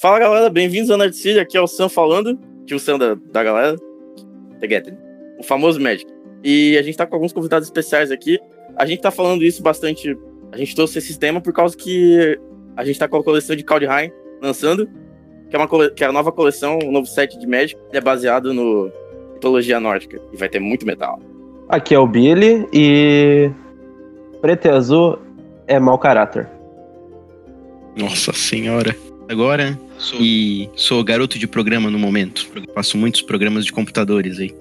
Fala galera, bem-vindos ao Nerd City, aqui é o Sam falando, tio Sam da, da galera, o famoso Magic. E a gente tá com alguns convidados especiais aqui. A gente tá falando isso bastante. A gente trouxe esse tema por causa que a gente tá com a coleção de Kaldheim lançando, que é, uma cole... que é a nova coleção, um novo set de Magic, ele é baseado no mitologia nórdica e vai ter muito metal. Aqui é o Billy e preto e azul é mau caráter. Nossa senhora. Agora sou... e sou garoto de programa no momento. Faço muitos programas de computadores aí.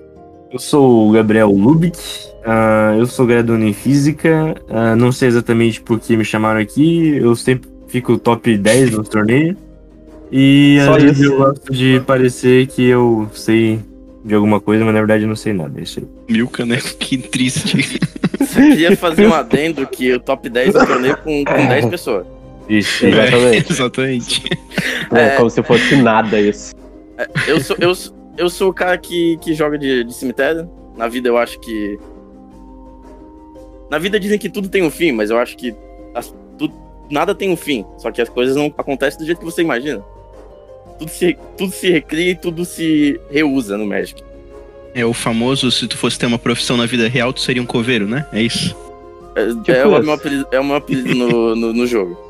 Eu sou o Gabriel Lubick, uh, eu sou graduando em Física, uh, não sei exatamente por que me chamaram aqui, eu sempre fico top 10 nos torneios. E às vezes eu gosto de parecer que eu sei de alguma coisa, mas na verdade eu não sei nada. É isso aí. Milka, né? Que triste. Você queria fazer um adendo que o top 10 do torneio com, com 10 pessoas. Isso, exatamente. É, exatamente. É, é, como se fosse nada isso. É, eu, sou, eu, eu sou o cara que, que joga de, de cemitério. Na vida eu acho que. Na vida dizem que tudo tem um fim, mas eu acho que as, tudo, nada tem um fim. Só que as coisas não acontecem do jeito que você imagina. Tudo se, tudo se recria e tudo se reusa no Magic. É o famoso, se tu fosse ter uma profissão na vida real, tu seria um coveiro, né? É isso. É, tipo é, o, meu apelido, é o meu apelido no, no, no jogo.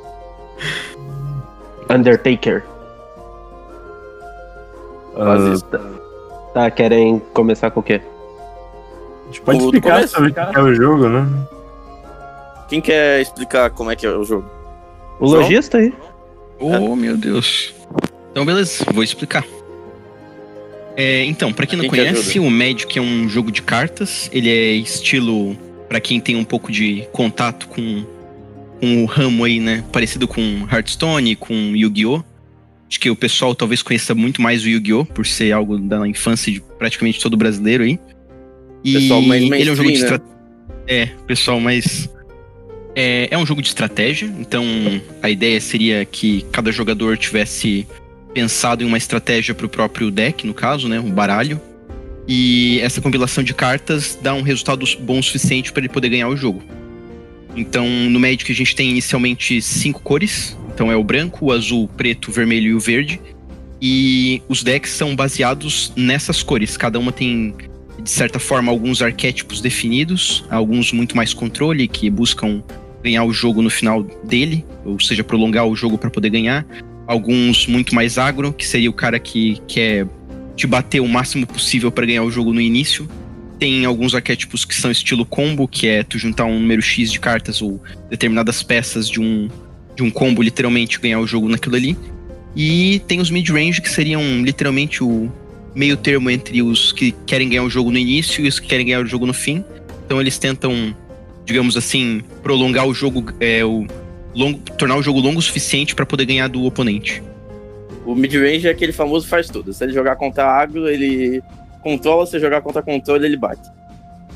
Undertaker. Uh, tá, tá, querem começar com o quê? A gente pode o explicar sobre o que é o jogo, né? Quem quer explicar como é que é o jogo? O lojista aí. Oh, é. meu Deus. Então, beleza, vou explicar. É, então, para quem não quem conhece, o Magic é um jogo de cartas. Ele é estilo, para quem tem um pouco de contato com, com o ramo aí, né? Parecido com Hearthstone, com Yu-Gi-Oh! Acho que o pessoal talvez conheça muito mais o Yu-Gi-Oh! por ser algo da infância de praticamente todo brasileiro aí. E pessoal mais ele é um jogo de né? É, pessoal mais. É, é um jogo de estratégia, então a ideia seria que cada jogador tivesse pensado em uma estratégia para o próprio deck, no caso, né, o baralho. E essa compilação de cartas dá um resultado bom o suficiente para ele poder ganhar o jogo. Então, no Magic a gente tem inicialmente cinco cores, então é o branco, o azul, o preto, o vermelho e o verde. E os decks são baseados nessas cores. Cada uma tem, de certa forma, alguns arquétipos definidos, alguns muito mais controle, que buscam ganhar o jogo no final dele, ou seja, prolongar o jogo para poder ganhar. Alguns muito mais agro, que seria o cara que quer te bater o máximo possível para ganhar o jogo no início. Tem alguns arquétipos que são estilo combo, que é tu juntar um número X de cartas ou determinadas peças de um de um combo, literalmente, ganhar o jogo naquilo ali. E tem os mid-range, que seriam literalmente o meio termo entre os que querem ganhar o jogo no início e os que querem ganhar o jogo no fim. Então eles tentam, digamos assim, prolongar o jogo, é, o longo, tornar o jogo longo o suficiente para poder ganhar do oponente. O mid-range é aquele famoso faz tudo. Se ele jogar contra agro, ele controla, se jogar contra controle, ele bate.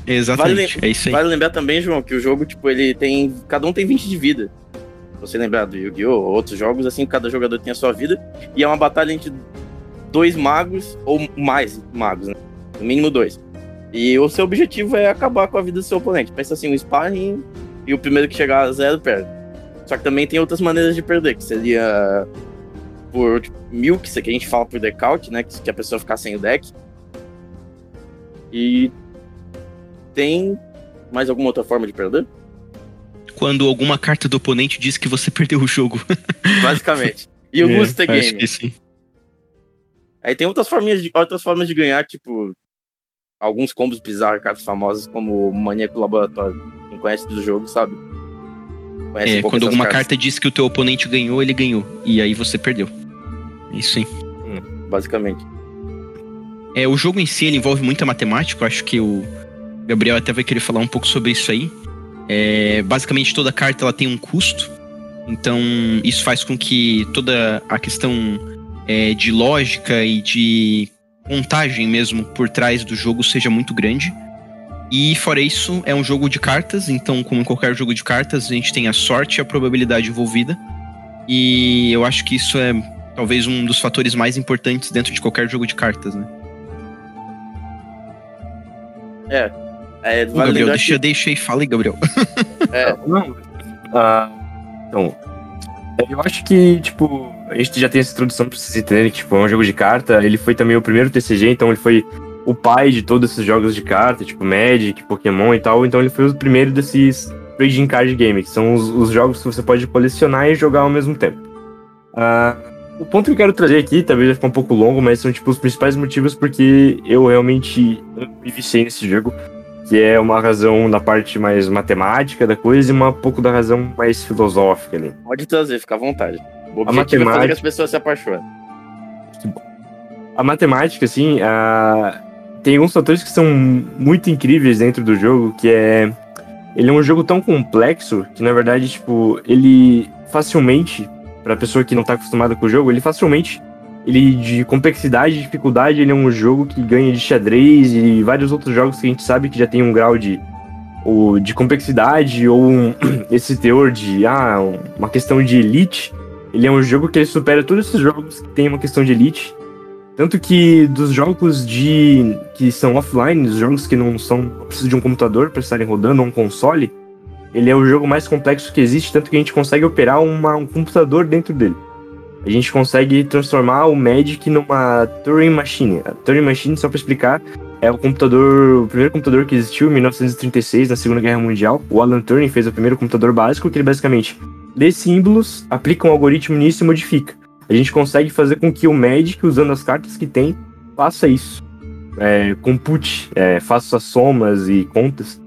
Exatamente, vale, é isso aí. Vale lembrar também, João, que o jogo, tipo, ele tem. Cada um tem 20 de vida você lembrar do Yu-Gi-Oh! ou outros jogos, assim, cada jogador tem a sua vida. E é uma batalha entre dois magos, ou mais magos, né? No mínimo dois. E o seu objetivo é acabar com a vida do seu oponente. Pensa assim, um sparring e o primeiro que chegar a zero perde. Só que também tem outras maneiras de perder, que seria por tipo, milk, que a gente fala por decaut, né? Que a pessoa ficar sem o deck. E tem mais alguma outra forma de perder? quando alguma carta do oponente diz que você perdeu o jogo. Basicamente. E o é, Booster Game. Que sim. Aí tem outras formas, de, outras formas de ganhar, tipo, alguns combos bizarros, cartas famosas, como o Maníaco Laboratório. Quem conhece do jogo sabe. Conhece é, um quando alguma cartas. carta diz que o teu oponente ganhou, ele ganhou. E aí você perdeu. Isso sim. Hum, basicamente. É, o jogo em si envolve muita matemática. Eu acho que o Gabriel até vai querer falar um pouco sobre isso aí. É, basicamente toda carta ela tem um custo, então isso faz com que toda a questão é, de lógica e de contagem mesmo por trás do jogo seja muito grande. E fora isso, é um jogo de cartas, então como em qualquer jogo de cartas, a gente tem a sorte e a probabilidade envolvida. E eu acho que isso é talvez um dos fatores mais importantes dentro de qualquer jogo de cartas, né? É, é, vale Gabriel, deixa, que... deixa aí, fala aí, Gabriel. É. Não, ah, então, eu acho que, tipo, a gente já tem essa introdução pra vocês entenderem que tipo, é um jogo de carta. Ele foi também o primeiro TCG, então ele foi o pai de todos esses jogos de carta, tipo Magic, Pokémon e tal. Então ele foi o primeiro desses trading card game, que são os, os jogos que você pode colecionar e jogar ao mesmo tempo. Uh, o ponto que eu quero trazer aqui, talvez vai ficar um pouco longo, mas são tipo os principais motivos porque eu realmente me viciei nesse jogo, que é uma razão da parte mais matemática da coisa e uma pouco da razão mais filosófica ali. Pode trazer, fica à vontade. O objetivo a matemática... é fazer que as pessoas se apaixonem. A matemática, assim, a... tem alguns fatores que são muito incríveis dentro do jogo, que é ele é um jogo tão complexo que, na verdade, tipo, ele facilmente, pra pessoa que não tá acostumada com o jogo, ele facilmente, ele de complexidade e dificuldade, ele é um jogo que ganha de xadrez e vários outros jogos que a gente sabe que já tem um grau de, ou de complexidade ou um, esse teor de, ah, uma questão de elite. Ele é um jogo que ele supera todos esses jogos que tem uma questão de elite tanto que dos jogos de que são offline, os jogos que não são não precisam de um computador para estarem rodando ou um console, ele é o jogo mais complexo que existe, tanto que a gente consegue operar uma, um computador dentro dele. A gente consegue transformar o Magic numa Turing Machine. A Turing Machine, só para explicar, é o computador, o primeiro computador que existiu em 1936, na Segunda Guerra Mundial. O Alan Turing fez o primeiro computador básico, que ele basicamente lê símbolos, aplica um algoritmo nisso e modifica a gente consegue fazer com que o Magic, usando as cartas que tem, faça isso. É, compute, é, faça somas e contas.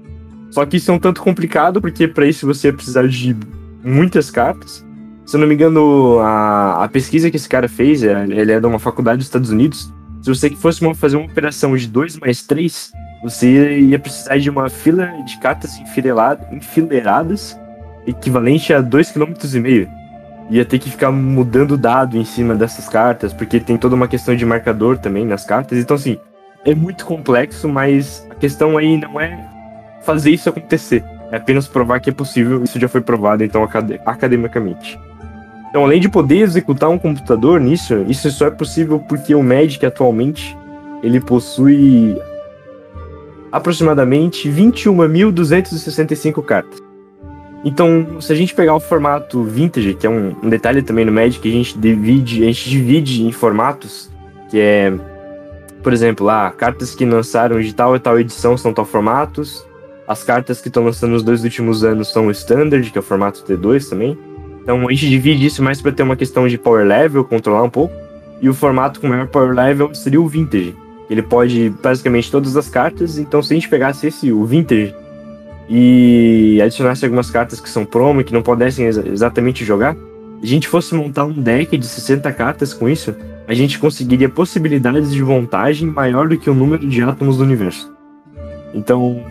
Só que isso é um tanto complicado, porque para isso você vai precisar de muitas cartas. Se eu não me engano, a, a pesquisa que esse cara fez, é, ele é de uma faculdade dos Estados Unidos. Se você fosse uma, fazer uma operação de 2 mais 3, você ia precisar de uma fila de cartas enfileiradas, equivalente a 2,5 km ia ter que ficar mudando dado em cima dessas cartas, porque tem toda uma questão de marcador também nas cartas. Então, assim, é muito complexo, mas a questão aí não é fazer isso acontecer. É apenas provar que é possível. Isso já foi provado, então, acad academicamente. Então, além de poder executar um computador nisso, isso só é possível porque o Magic atualmente ele possui aproximadamente 21.265 cartas. Então, se a gente pegar o formato vintage, que é um, um detalhe também no Magic, a gente divide, a gente divide em formatos, que é, por exemplo, ah, cartas que lançaram de tal e tal edição são tal formatos, as cartas que estão lançando nos dois últimos anos são o Standard, que é o formato T2 também. Então a gente divide isso mais para ter uma questão de power level, controlar um pouco. E o formato com maior power level seria o Vintage. Ele pode basicamente todas as cartas. Então se a gente pegasse esse, o Vintage, e adicionasse algumas cartas que são promo e que não pudessem ex exatamente jogar, a gente fosse montar um deck de 60 cartas com isso, a gente conseguiria possibilidades de montagem maior do que o número de átomos do universo. Então,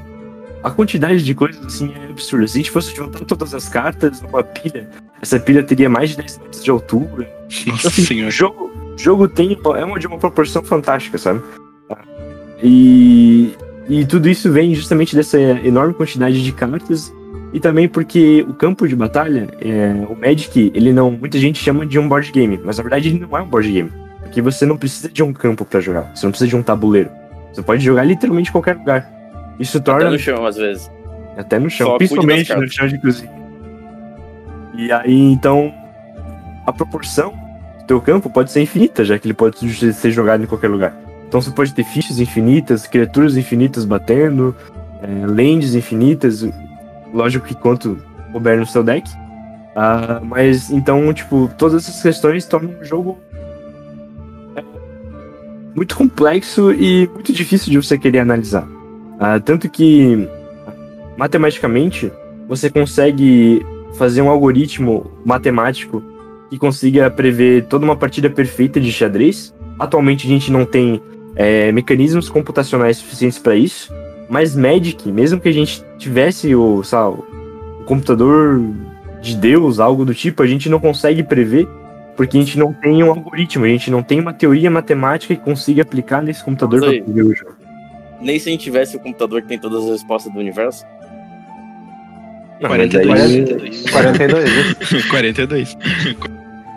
a quantidade de coisas assim é absurda. Se a gente fosse juntar todas as cartas numa pilha, essa pilha teria mais de 10 metros de altura. Nossa assim, senhora. O jogo, jogo tem, é uma de uma proporção fantástica, sabe? E e tudo isso vem justamente dessa enorme quantidade de cartas e também porque o campo de batalha, é, o Magic, ele não, muita gente chama de um board game, mas na verdade ele não é um board game, porque você não precisa de um campo para jogar, você não precisa de um tabuleiro. Você pode jogar literalmente em qualquer lugar. Isso torna até no chão às vezes. Até no chão, Só principalmente no chão de cozinha. E aí então a proporção do teu campo pode ser infinita, já que ele pode ser jogado em qualquer lugar. Então você pode ter fichas infinitas, criaturas infinitas batendo, é, lands infinitas, lógico que quanto couber no seu deck. Uh, mas então, tipo, todas essas questões tornam o jogo é, muito complexo e muito difícil de você querer analisar. Uh, tanto que, matematicamente, você consegue fazer um algoritmo matemático que consiga prever toda uma partida perfeita de xadrez. Atualmente a gente não tem é, mecanismos computacionais suficientes para isso, mas Magic, mesmo que a gente tivesse o, sabe, o computador de Deus, algo do tipo, a gente não consegue prever, porque a gente não tem um algoritmo, a gente não tem uma teoria matemática que consiga aplicar nesse computador para prever o jogo. Nem se a gente tivesse o computador que tem todas as respostas do universo. Não, 42. 42. 42.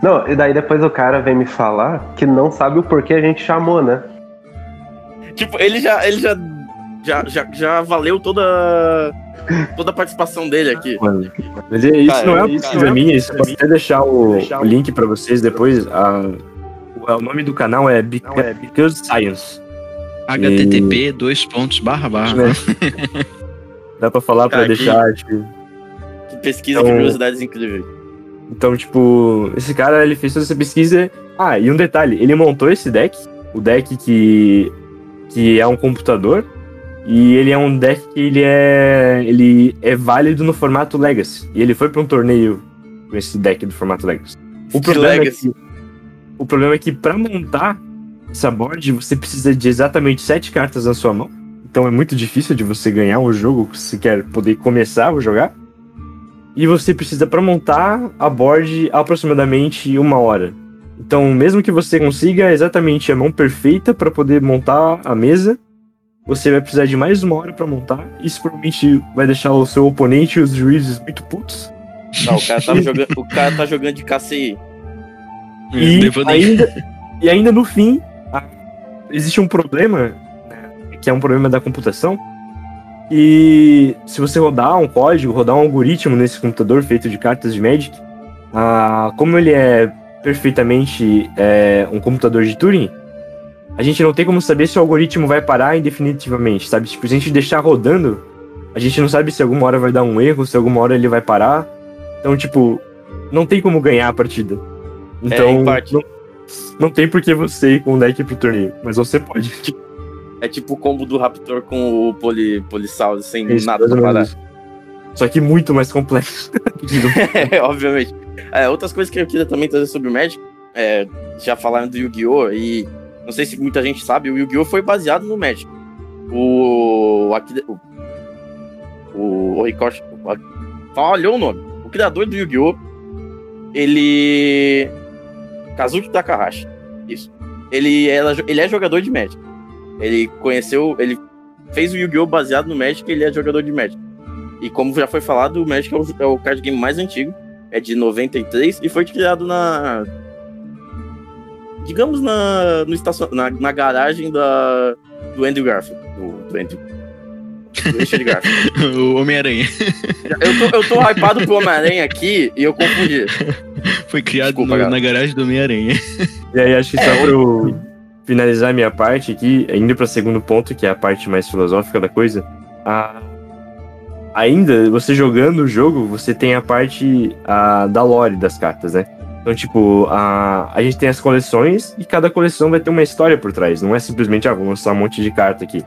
Não, e daí depois o cara vem me falar que não sabe o porquê a gente chamou, né? Tipo, ele já, ele já, já, já, já valeu toda, toda a participação dele aqui. Mano, mas é, isso cara, não é uma pesquisa minha, isso posso até deixar o, o link pra vocês depois. A, o, o nome do canal é Because Science. Http e... dois pontos barra barra. Né? Dá pra falar pra que, deixar, tipo... Que pesquisa então, de curiosidades incríveis. Então, tipo, esse cara, ele fez toda essa pesquisa... Ah, e um detalhe, ele montou esse deck, o deck que, que é um computador, e ele é um deck que ele é, ele é válido no formato Legacy. E ele foi para um torneio com esse deck do formato Legacy. O problema, é Legacy. É que, o problema é que para montar essa board você precisa de exatamente sete cartas na sua mão. Então é muito difícil de você ganhar um jogo se quer poder começar a jogar. E você precisa para montar a board aproximadamente uma hora. Então, mesmo que você consiga exatamente a mão perfeita para poder montar a mesa, você vai precisar de mais uma hora para montar. Isso provavelmente vai deixar o seu oponente e os juízes muito putos. Não, o cara tá, jogando, o cara tá jogando de KCI. E ainda, e ainda no fim, existe um problema, né, que é um problema da computação. E se você rodar um código, rodar um algoritmo nesse computador feito de cartas de Magic, ah, como ele é perfeitamente é, um computador de Turing, a gente não tem como saber se o algoritmo vai parar indefinitivamente, sabe? Tipo, se a gente deixar rodando, a gente não sabe se alguma hora vai dar um erro, se alguma hora ele vai parar. Então, tipo, não tem como ganhar a partida. Então, é, não, não tem por que você ir com o deck pro torneio, mas você pode. É tipo o combo do Raptor com o Poli, Polissauro, sem Isso, nada pra parar. Só que muito mais complexo. é, obviamente. É, outras coisas que eu queria também trazer sobre o Magic, é, já falaram do Yu-Gi-Oh! e não sei se muita gente sabe, o Yu-Gi-Oh! foi baseado no Magic. O. Aqui, o, o Horikoshi. Falhou o nome. O criador do Yu-Gi-Oh! Ele. Kazuki Takahashi. Isso. Ele, era, ele é jogador de Magic. Ele conheceu. Ele fez o Yu-Gi-Oh! baseado no Magic e ele é jogador de Magic. E como já foi falado, o Magic é o, é o card game mais antigo. É de 93 e foi criado na digamos, na, no estacion... na, na garagem da, do Andrew Garfield. Do, do Andrew. Do Garfield. o Homem-Aranha. Eu tô, eu tô hypado pro Homem-Aranha aqui e eu confundi. Foi criado Desculpa, no, na garagem do Homem-Aranha. E aí, acho que só é, pro finalizar minha parte aqui, indo para o segundo ponto, que é a parte mais filosófica da coisa, a... ainda você jogando o jogo, você tem a parte a, da lore das cartas, né? Então, tipo, a, a gente tem as coleções e cada coleção vai ter uma história por trás. Não é simplesmente, ah, vou lançar um monte de carta aqui.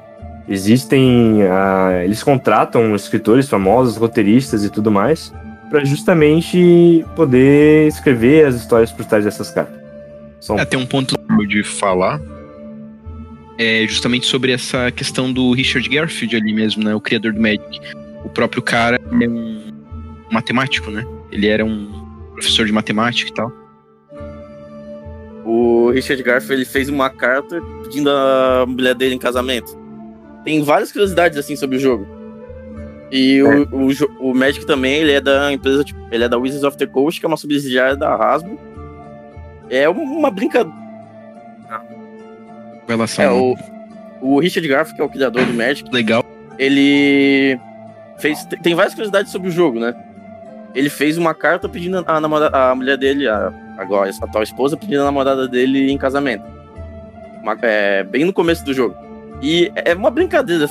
Existem. Uh, eles contratam escritores famosos, roteiristas e tudo mais, para justamente poder escrever as histórias por trás dessas cartas. São... É, tem um ponto de falar. É justamente sobre essa questão do Richard Garfield ali mesmo, né? O criador do Magic. O próprio cara é um matemático, né? Ele era um professor de matemática e tal. O Richard Garfield ele fez uma carta pedindo a mulher dele em casamento. Tem várias curiosidades assim sobre o jogo. E é. o, o, o, Magic também, ele é da empresa, tipo, ele é da Wizards of the Coast, que é uma subsidiária da Hasbro. É uma brincadeira. Relação. É, o, o Richard Garfield, que é o criador do Magic. Legal. Ele fez. Tem várias curiosidades sobre o jogo, né? ele fez uma carta pedindo a, namorada, a mulher dele, a, agora a atual esposa, pedindo a namorada dele em casamento. Uma, é, bem no começo do jogo. E é uma brincadeira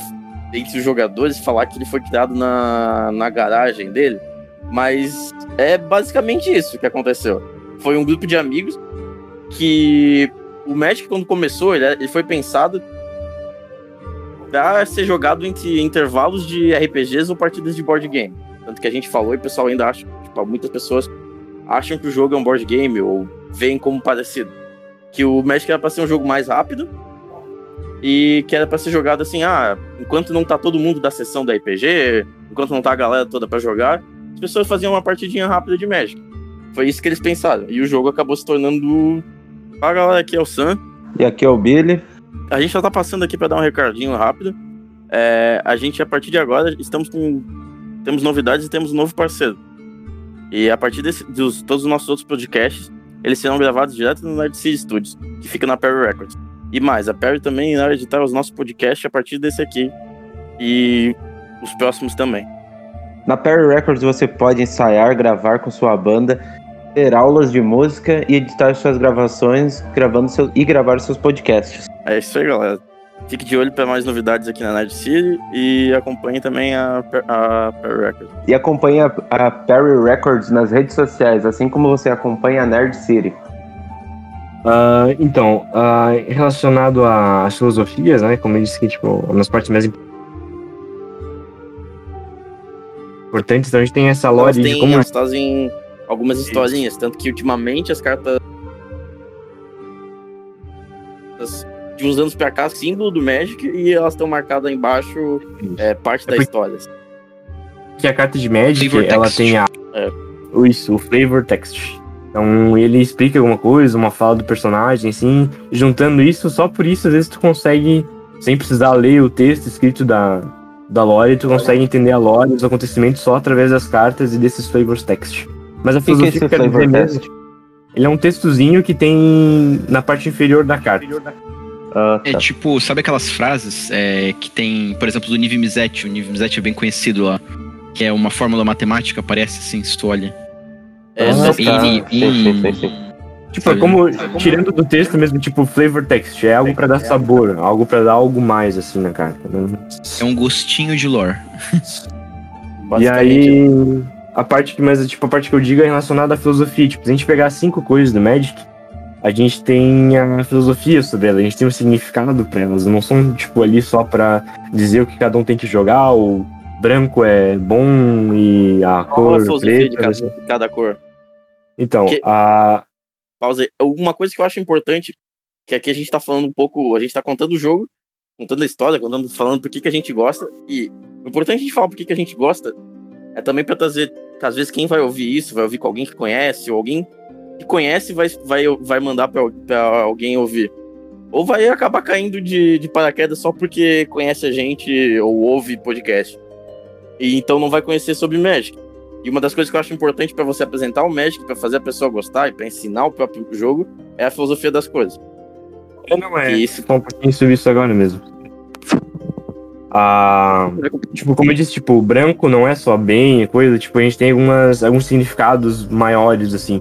entre os jogadores falar que ele foi criado na, na garagem dele, mas é basicamente isso que aconteceu. Foi um grupo de amigos que o Magic, quando começou, ele, ele foi pensado para ser jogado entre intervalos de RPGs ou partidas de board game. Tanto que a gente falou e o pessoal ainda acha, tipo, muitas pessoas acham que o jogo é um board game ou veem como parecido. Que o Magic era pra ser um jogo mais rápido e que era pra ser jogado assim, ah, enquanto não tá todo mundo da sessão da RPG, enquanto não tá a galera toda para jogar, as pessoas faziam uma partidinha rápida de Magic. Foi isso que eles pensaram. E o jogo acabou se tornando. A galera aqui é o Sam. E aqui é o Billy. A gente só tá passando aqui para dar um recadinho rápido. É, a gente, a partir de agora, estamos com temos novidades e temos um novo parceiro. E a partir desse, dos todos os nossos outros podcasts, eles serão gravados direto no Nerd City Studios, que fica na Perry Records. E mais, a Perry também irá editar os nossos podcasts a partir desse aqui. e os próximos também. Na Perry Records você pode ensaiar, gravar com sua banda, ter aulas de música e editar suas gravações, gravando seu, e gravar seus podcasts. É isso aí, galera. Fique de olho para mais novidades aqui na Nerd City e acompanhe também a, a Perry Records. E acompanhe a, a Perry Records nas redes sociais, assim como você acompanha a Nerd City. Uh, então, uh, relacionado às filosofias, né? Como eu disse que, tipo, uma das partes mais importantes, então a gente tem essa lore de como... Elas trazem algumas historinhas, tanto que ultimamente as cartas de uns anos pra cá, símbolo do Magic, e elas estão marcadas embaixo é, parte é da história. Que a carta de Magic, flavor ela text. tem a... É. Isso, o Flavor Text. Então ele explica alguma coisa, uma fala do personagem, assim, juntando isso, só por isso às vezes tu consegue, sem precisar ler o texto escrito da, da lore, tu consegue entender a lore, os acontecimentos só através das cartas e desses flavors text. Mas a filosofia que, é que eu quero dizer mesmo, ele é um textozinho que tem na parte inferior da carta. Ah, tá. É tipo, sabe aquelas frases é, que tem, por exemplo, do Niv Mizzet, o Niv Mizzet é bem conhecido lá, que é uma fórmula matemática, aparece assim, se tu olha. É, ah, tá. Tipo, é como, tirando do texto mesmo, tipo, flavor text, é algo para dar sabor, algo para dar algo mais, assim, na carta. Né? É um gostinho de lore. e aí, a parte que mais, tipo, a parte que eu digo é relacionada à filosofia. Tipo, se a gente pegar cinco coisas do Magic, a gente tem a filosofia sobre elas, a gente tem um significado para elas. Não são, tipo, ali só para dizer o que cada um tem que jogar, o branco é bom e a Qual cor. A filosofia preta, de cada, assim. cada cor. Então, a. Pausa aí. Uma coisa que eu acho importante, que aqui a gente tá falando um pouco, a gente tá contando o jogo, contando a história, contando, falando por que, que a gente gosta. E o importante a gente falar por que, que a gente gosta é também para trazer, que às vezes quem vai ouvir isso, vai ouvir com alguém que conhece, ou alguém que conhece vai, vai, vai mandar para alguém ouvir. Ou vai acabar caindo de, de paraquedas só porque conhece a gente ou ouve podcast. E então não vai conhecer sobre Magic. E uma das coisas que eu acho importante para você apresentar o Magic, para fazer a pessoa gostar e para ensinar o próprio jogo, é a filosofia das coisas. É, não é. E isso... um pouquinho sobre isso agora mesmo. Ah, tipo, como eu disse, tipo, o branco não é só bem, coisa, tipo, a gente tem algumas, alguns significados maiores, assim.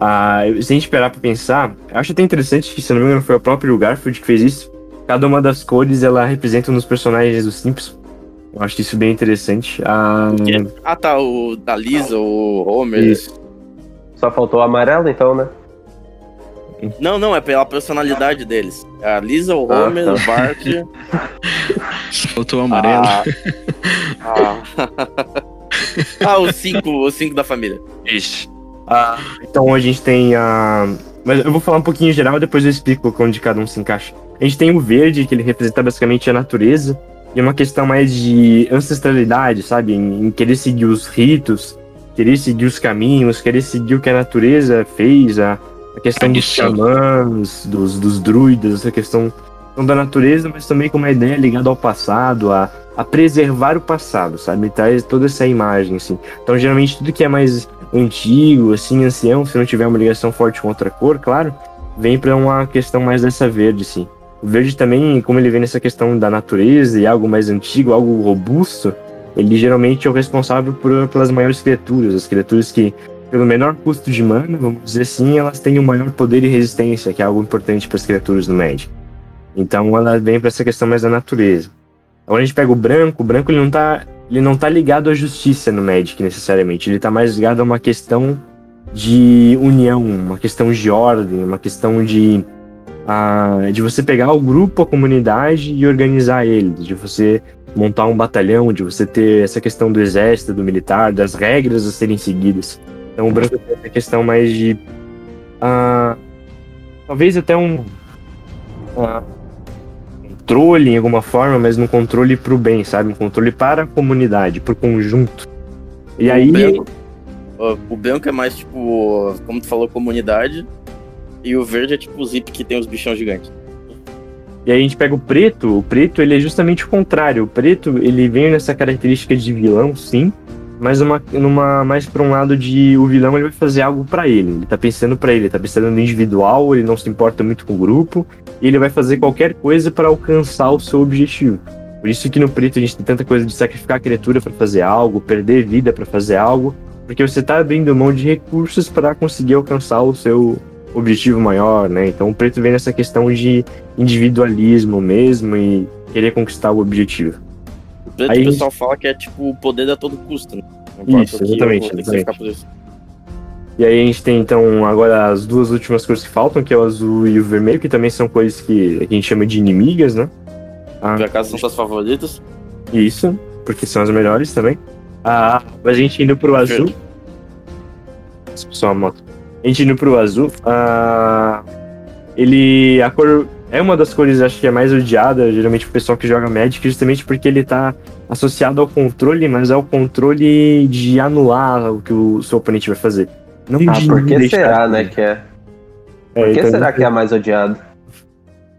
Ah, se a gente esperar pra pensar, eu acho até interessante que, se não me engano, foi o próprio Garfield que fez isso. Cada uma das cores, ela representa um dos personagens dos Simpsons. Eu acho isso bem interessante. Ah, ah tá, o da Lisa, o Homer. Isso. Só faltou o amarelo, então, né? Não, não, é pela personalidade deles. A Lisa, o ah, Homer, ah, tá. o Bart. Faltou o amarelo. Ah, ah. ah os cinco, os cinco da família. Isso. Ah, então a gente tem a. Mas eu vou falar um pouquinho em geral, depois eu explico onde cada um se encaixa. A gente tem o verde, que ele representa basicamente a natureza e uma questão mais de ancestralidade, sabe? Em, em, querer seguir os ritos, querer seguir os caminhos, querer seguir o que a natureza fez, a, a questão dos xamãs, dos, dos druidas, essa questão da natureza, mas também com uma ideia ligada ao passado, a, a preservar o passado, sabe? Traz toda essa imagem, assim. Então, geralmente, tudo que é mais antigo, assim, ancião, se não tiver uma ligação forte com outra cor, claro, vem para uma questão mais dessa verde, assim. O verde também, como ele vem nessa questão da natureza e algo mais antigo, algo robusto, ele geralmente é o responsável por, pelas maiores criaturas, as criaturas que, pelo menor custo de mana, vamos dizer assim, elas têm o maior poder e resistência, que é algo importante para as criaturas do Magic. Então ela vem para essa questão mais da natureza. Agora a gente pega o branco, o branco ele não tá, ele não tá ligado à justiça no Magic necessariamente, ele tá mais ligado a uma questão de união, uma questão de ordem, uma questão de a, de você pegar o grupo, a comunidade e organizar eles, de você montar um batalhão, de você ter essa questão do exército, do militar, das regras a serem seguidas. Então o branco tem essa questão mais de. Uh, talvez até um. Uh, controle em alguma forma, mas um controle para o bem, sabe? Um controle para a comunidade, para o conjunto. E o aí. Branco, o branco é mais tipo, como tu falou, comunidade. E o verde é tipo o zip que tem os bichão gigantes. E aí a gente pega o preto, o preto ele é justamente o contrário. O preto ele vem nessa característica de vilão, sim, mas numa, numa mais para um lado de o vilão ele vai fazer algo para ele. Ele tá pensando para ele, ele tá pensando no individual, ele não se importa muito com o grupo, e ele vai fazer qualquer coisa para alcançar o seu objetivo. Por isso que no preto a gente tem tanta coisa de sacrificar a criatura para fazer algo, perder vida para fazer algo, porque você tá abrindo mão de recursos para conseguir alcançar o seu objetivo maior, né? Então o preto vem nessa questão de individualismo mesmo e querer conquistar o objetivo. O preto Aí, o pessoal fala que é tipo o poder a todo custo, né? Isso, exatamente. exatamente. E aí a gente tem então agora as duas últimas cores que faltam, que é o azul e o vermelho, que também são cores que a gente chama de inimigas, né? Ah, Por acaso são suas favoritas? Isso, porque são as melhores também. Ah, a gente indo pro azul. Só uma moto. A gente indo pro azul. Ah, ele. A cor. É uma das cores, acho que é mais odiada, geralmente, pro pessoal que joga Magic, justamente porque ele tá associado ao controle, mas é o controle de anular o que o seu oponente vai fazer. Não ah, por que será, né, que é? é por que então, será que é a mais odiada?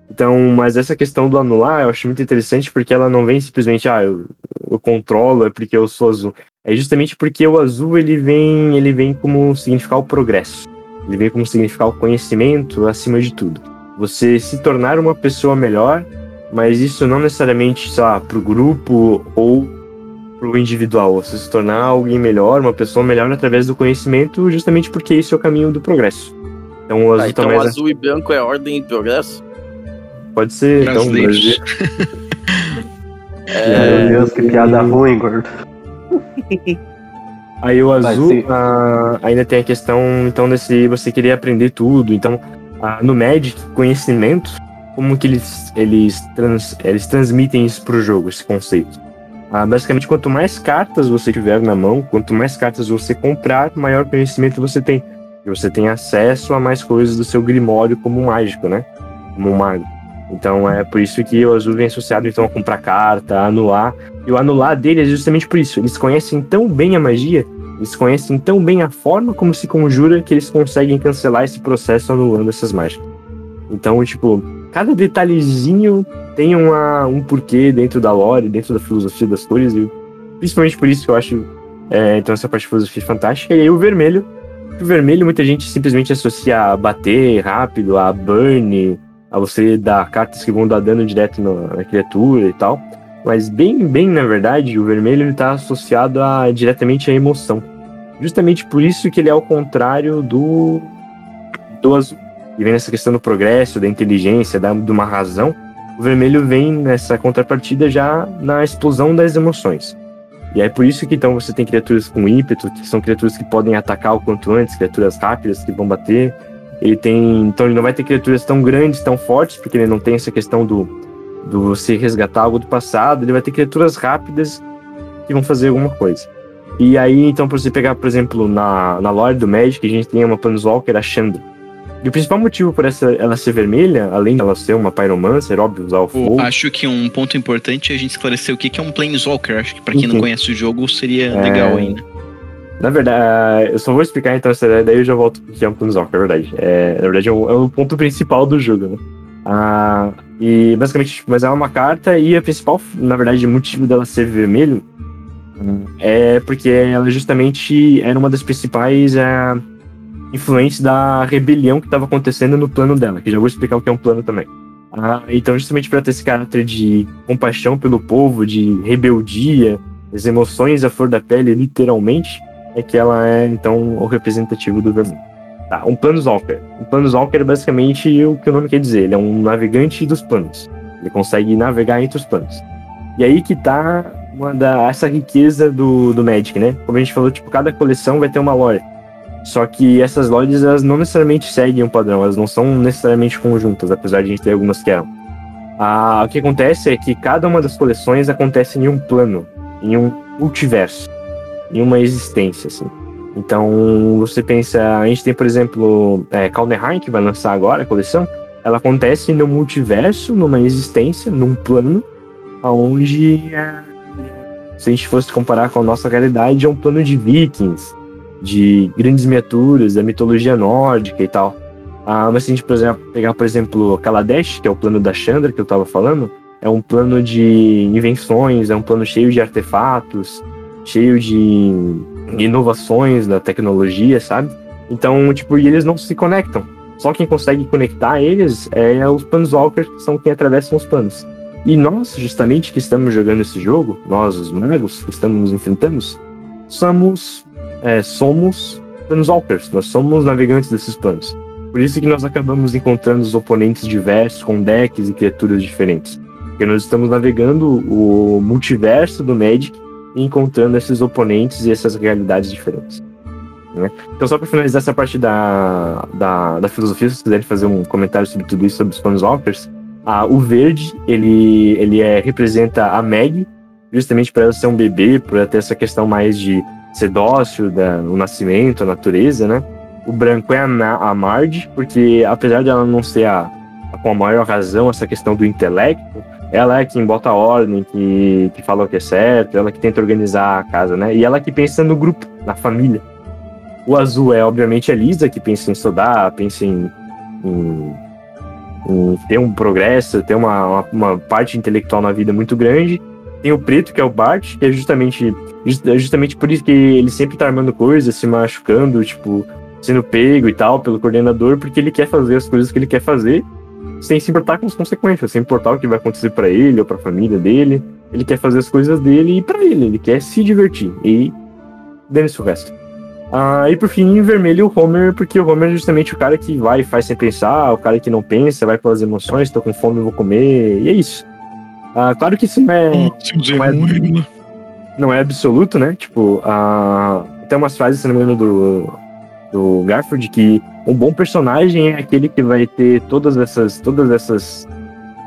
Então, mas essa questão do anular eu acho muito interessante porque ela não vem simplesmente, ah, eu, eu controlo, é porque eu sou azul. É justamente porque o azul ele vem, ele vem como significar o progresso. Ele vem como significar o conhecimento acima de tudo. Você se tornar uma pessoa melhor, mas isso não necessariamente, sei lá, pro grupo ou pro individual. Você se tornar alguém melhor, uma pessoa melhor através do conhecimento, justamente porque esse é o caminho do progresso. Então o azul, ah, então, azul e branco é ordem e progresso? Pode ser, então, Brasil. é... Meu Deus, que piada ruim, gordo. Aí o azul ah, ainda tem a questão, então, desse você querer aprender tudo. Então, ah, no Magic, conhecimento, como que eles, eles, trans, eles transmitem isso pro jogo, esse conceito? Ah, basicamente, quanto mais cartas você tiver na mão, quanto mais cartas você comprar, maior conhecimento você tem. E você tem acesso a mais coisas do seu grimório como mágico, né? Como um mago. Então é por isso que o azul vem associado então a comprar carta, a anular. E o anular dele é justamente por isso. Eles conhecem tão bem a magia, eles conhecem tão bem a forma como se conjura que eles conseguem cancelar esse processo anulando essas mágicas. Então, tipo, cada detalhezinho tem uma, um porquê dentro da lore, dentro da filosofia das cores. E principalmente por isso que eu acho é, então essa parte de filosofia fantástica. E aí o vermelho. O vermelho muita gente simplesmente associa a bater rápido, a burn, a você dar cartas que vão dar dano direto na, criatura e tal. Mas bem, bem na verdade, o vermelho está associado a, diretamente à emoção. Justamente por isso que ele é ao contrário do, do azul. E vem nessa questão do progresso, da inteligência, da, de uma razão. O vermelho vem nessa contrapartida já na explosão das emoções. E é por isso que então você tem criaturas com ímpeto, que são criaturas que podem atacar o quanto antes, criaturas rápidas que vão bater, ele tem. Então ele não vai ter criaturas tão grandes, tão fortes, porque ele não tem essa questão do, do você resgatar algo do passado. Ele vai ter criaturas rápidas que vão fazer alguma coisa. E aí, então, pra você pegar, por exemplo, na, na lore do Magic, a gente tem uma Planeswalker, a Chandra. E o principal motivo por essa, ela ser vermelha, além dela ser uma Pyromancer, óbvio, usar o fogo... Acho que um ponto importante é a gente esclarecer o que é um Planeswalker. Acho que pra quem uhum. não conhece o jogo, seria é... legal ainda. Na verdade, eu só vou explicar então essa ideia, daí eu já volto pro é um Planeswalker, é verdade. É, na verdade, é o, é o ponto principal do jogo, né? Ah, e basicamente, mas ela é uma carta e a principal, na verdade, motivo dela ser vermelho é porque ela justamente era uma das principais é, influências da rebelião que estava acontecendo no plano dela, que já vou explicar o que é um plano também. Ah, então, justamente para ter esse caráter de compaixão pelo povo, de rebeldia, as emoções à flor da pele, literalmente, é que ela é, então, o representativo do vermelho. Tá, um Planeswalker. Um Planeswalker é basicamente o que o nome quer dizer. Ele é um navegante dos planos. Ele consegue navegar entre os planos. E aí que tá uma da, essa riqueza do, do Magic, né? Como a gente falou, tipo, cada coleção vai ter uma lore. Só que essas lores, elas não necessariamente seguem um padrão, elas não são necessariamente conjuntas, apesar de a gente ter algumas que eram. Ah, o que acontece é que cada uma das coleções acontece em um plano, em um multiverso em uma existência, assim. Então, você pensa, a gente tem, por exemplo, é, Kaldenheim, que vai lançar agora a coleção, ela acontece no multiverso, numa existência, num plano, onde, é, se a gente fosse comparar com a nossa realidade, é um plano de vikings, de grandes miniaturas, da mitologia nórdica e tal. Ah, mas se a gente, por exemplo, pegar, por exemplo, Kaladesh, que é o plano da Chandra, que eu estava falando, é um plano de invenções, é um plano cheio de artefatos, cheio de inovações da tecnologia, sabe? Então, tipo, e eles não se conectam. Só quem consegue conectar eles é os Planeswalkers, que são quem atravessam os planos. E nós, justamente que estamos jogando esse jogo, nós, os magos, que estamos nos enfrentando, somos, é, somos Planeswalkers, nós somos navegantes desses planos. Por isso que nós acabamos encontrando os oponentes diversos, com decks e criaturas diferentes. Porque nós estamos navegando o multiverso do Magic encontrando esses oponentes e essas realidades diferentes. Né? Então, só para finalizar essa parte da, da, da, filosofia, se vocês quiserem fazer um comentário sobre tudo isso, sobre os Planeswalkers, ah, o verde, ele, ele é, representa a Meg, justamente para ela ser um bebê, por ter essa questão mais de ser dócil, da, o nascimento, a natureza, né? O branco é a, a Marge, porque apesar de ela não ser a, a, com a maior razão essa questão do intelecto, ela é quem bota a ordem, que, que fala o que é certo, ela que tenta organizar a casa, né? E ela que pensa no grupo, na família. O azul é, obviamente, a Lisa, que pensa em estudar, pensa em, em, em ter um progresso, ter uma, uma, uma, parte intelectual na vida muito grande. Tem o preto, que é o Bart, que é justamente, justamente por isso que ele sempre tá armando coisas, se machucando, tipo, sendo pego e tal pelo coordenador, porque ele quer fazer as coisas que ele quer fazer, sem se importar com as consequências, sem importar o que vai acontecer para ele ou para a família dele. Ele quer fazer as coisas dele e para ele, ele quer se divertir. E dane-se o resto. Ah, e por fim, em vermelho, o Homer, porque o Homer é justamente o cara que vai e faz sem pensar, o cara que não pensa, vai pelas emoções, tô com fome, vou comer, e é isso. Ah, claro que isso não é. Não é, não é absoluto, né? Tipo, ah, tem umas frases, se não me engano, do, do Garfield, que um bom personagem é aquele que vai ter todas essas. todas essas.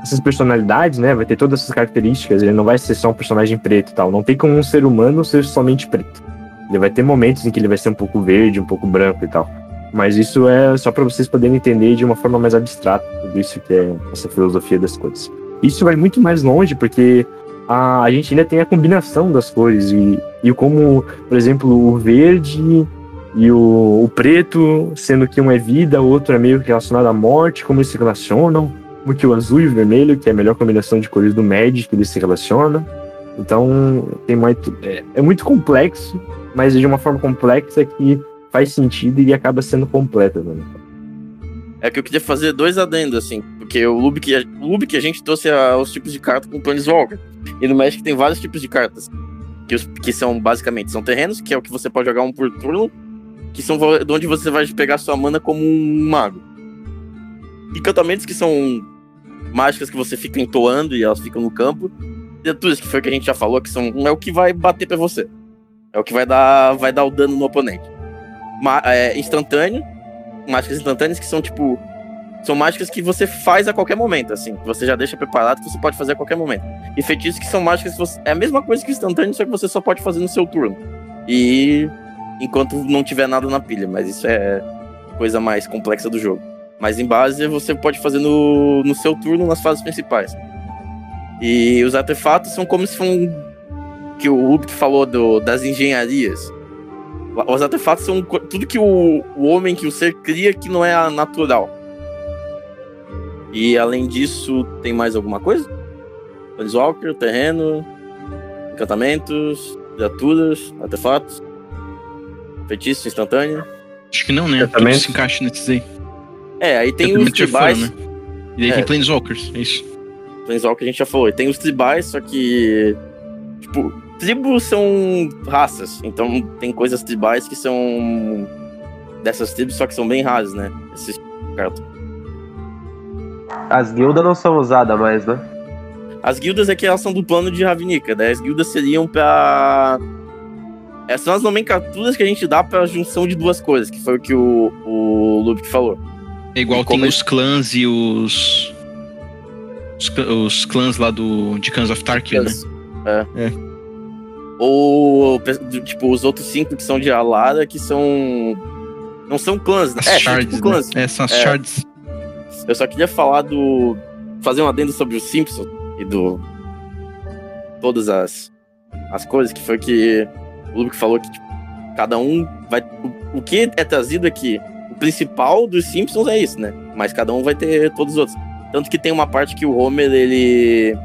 essas personalidades, né? Vai ter todas essas características, ele não vai ser só um personagem preto e tal. Não tem como um ser humano ser somente preto. Ele vai ter momentos em que ele vai ser um pouco verde, um pouco branco e tal. Mas isso é só para vocês poderem entender de uma forma mais abstrata tudo isso que é essa filosofia das cores. Isso vai muito mais longe porque a, a gente ainda tem a combinação das cores e, e como, por exemplo, o verde e o, o preto, sendo que um é vida, o outro é meio relacionado à morte, como eles se relacionam, como que o azul e o vermelho, que é a melhor combinação de cores do Magic, eles se relacionam. Então, tem muito, é, é muito complexo mas de uma forma complexa que faz sentido e acaba sendo completa também. É que eu queria fazer dois adendos, assim, porque o Lubic, o Lubic a gente trouxe a, os tipos de carta com o Planeswalker. E no Magic tem vários tipos de cartas. Que, os, que são basicamente são terrenos, que é o que você pode jogar um por turno, que são de onde você vai pegar sua mana como um mago. Encantamentos que são mágicas que você fica entoando e elas ficam no campo. Criaturas, que foi o que a gente já falou, que são é o que vai bater para você. É o que vai dar, vai dar o dano no oponente. Ma é, instantâneo, mágicas instantâneas que são tipo. São mágicas que você faz a qualquer momento, assim. Que você já deixa preparado que você pode fazer a qualquer momento. E feitiços que são mágicas que você. É a mesma coisa que instantâneo, só que você só pode fazer no seu turno. E. Enquanto não tiver nada na pilha. Mas isso é coisa mais complexa do jogo. Mas em base você pode fazer no, no seu turno nas fases principais. E os artefatos são como se fossem que o Rubik falou do, das engenharias. Os artefatos são tudo que o, o homem, que o ser cria que não é natural. E além disso, tem mais alguma coisa? Planeswalker, terreno, encantamentos, criaturas, artefatos, feitiço instantâneo. Acho que não, né? Tudo se encaixa nesses aí. É, aí tem os tribais. Né? E aí é. tem Planeswalkers, é isso. Planeswalker a gente já falou. E tem os tribais, só que. Tipo, tribos são raças, então tem coisas tribais que são dessas tribos, só que são bem raras, né? Esses cartas. As guildas não são usadas mais, né? As guildas é que elas são do plano de Ravnica, né? As guildas seriam pra. Essas são as nomenclaturas que a gente dá pra junção de duas coisas, que foi o que o, o Lubick falou. É igual tem os clãs e os... os. Os, clãs lá do. de Cans of Tarkir, né? É. é. Ou, tipo, os outros cinco que são de Alara, que são. Não são clãs, né? As é, shards, tipo clãs. Né? É, são as é. shards. Eu só queria falar do. Fazer um adendo sobre os Simpsons e do. Todas as. As coisas, que foi que o Luke falou que tipo, cada um vai. O, o que é trazido aqui? O principal dos Simpsons é isso, né? Mas cada um vai ter todos os outros. Tanto que tem uma parte que o Homer, ele.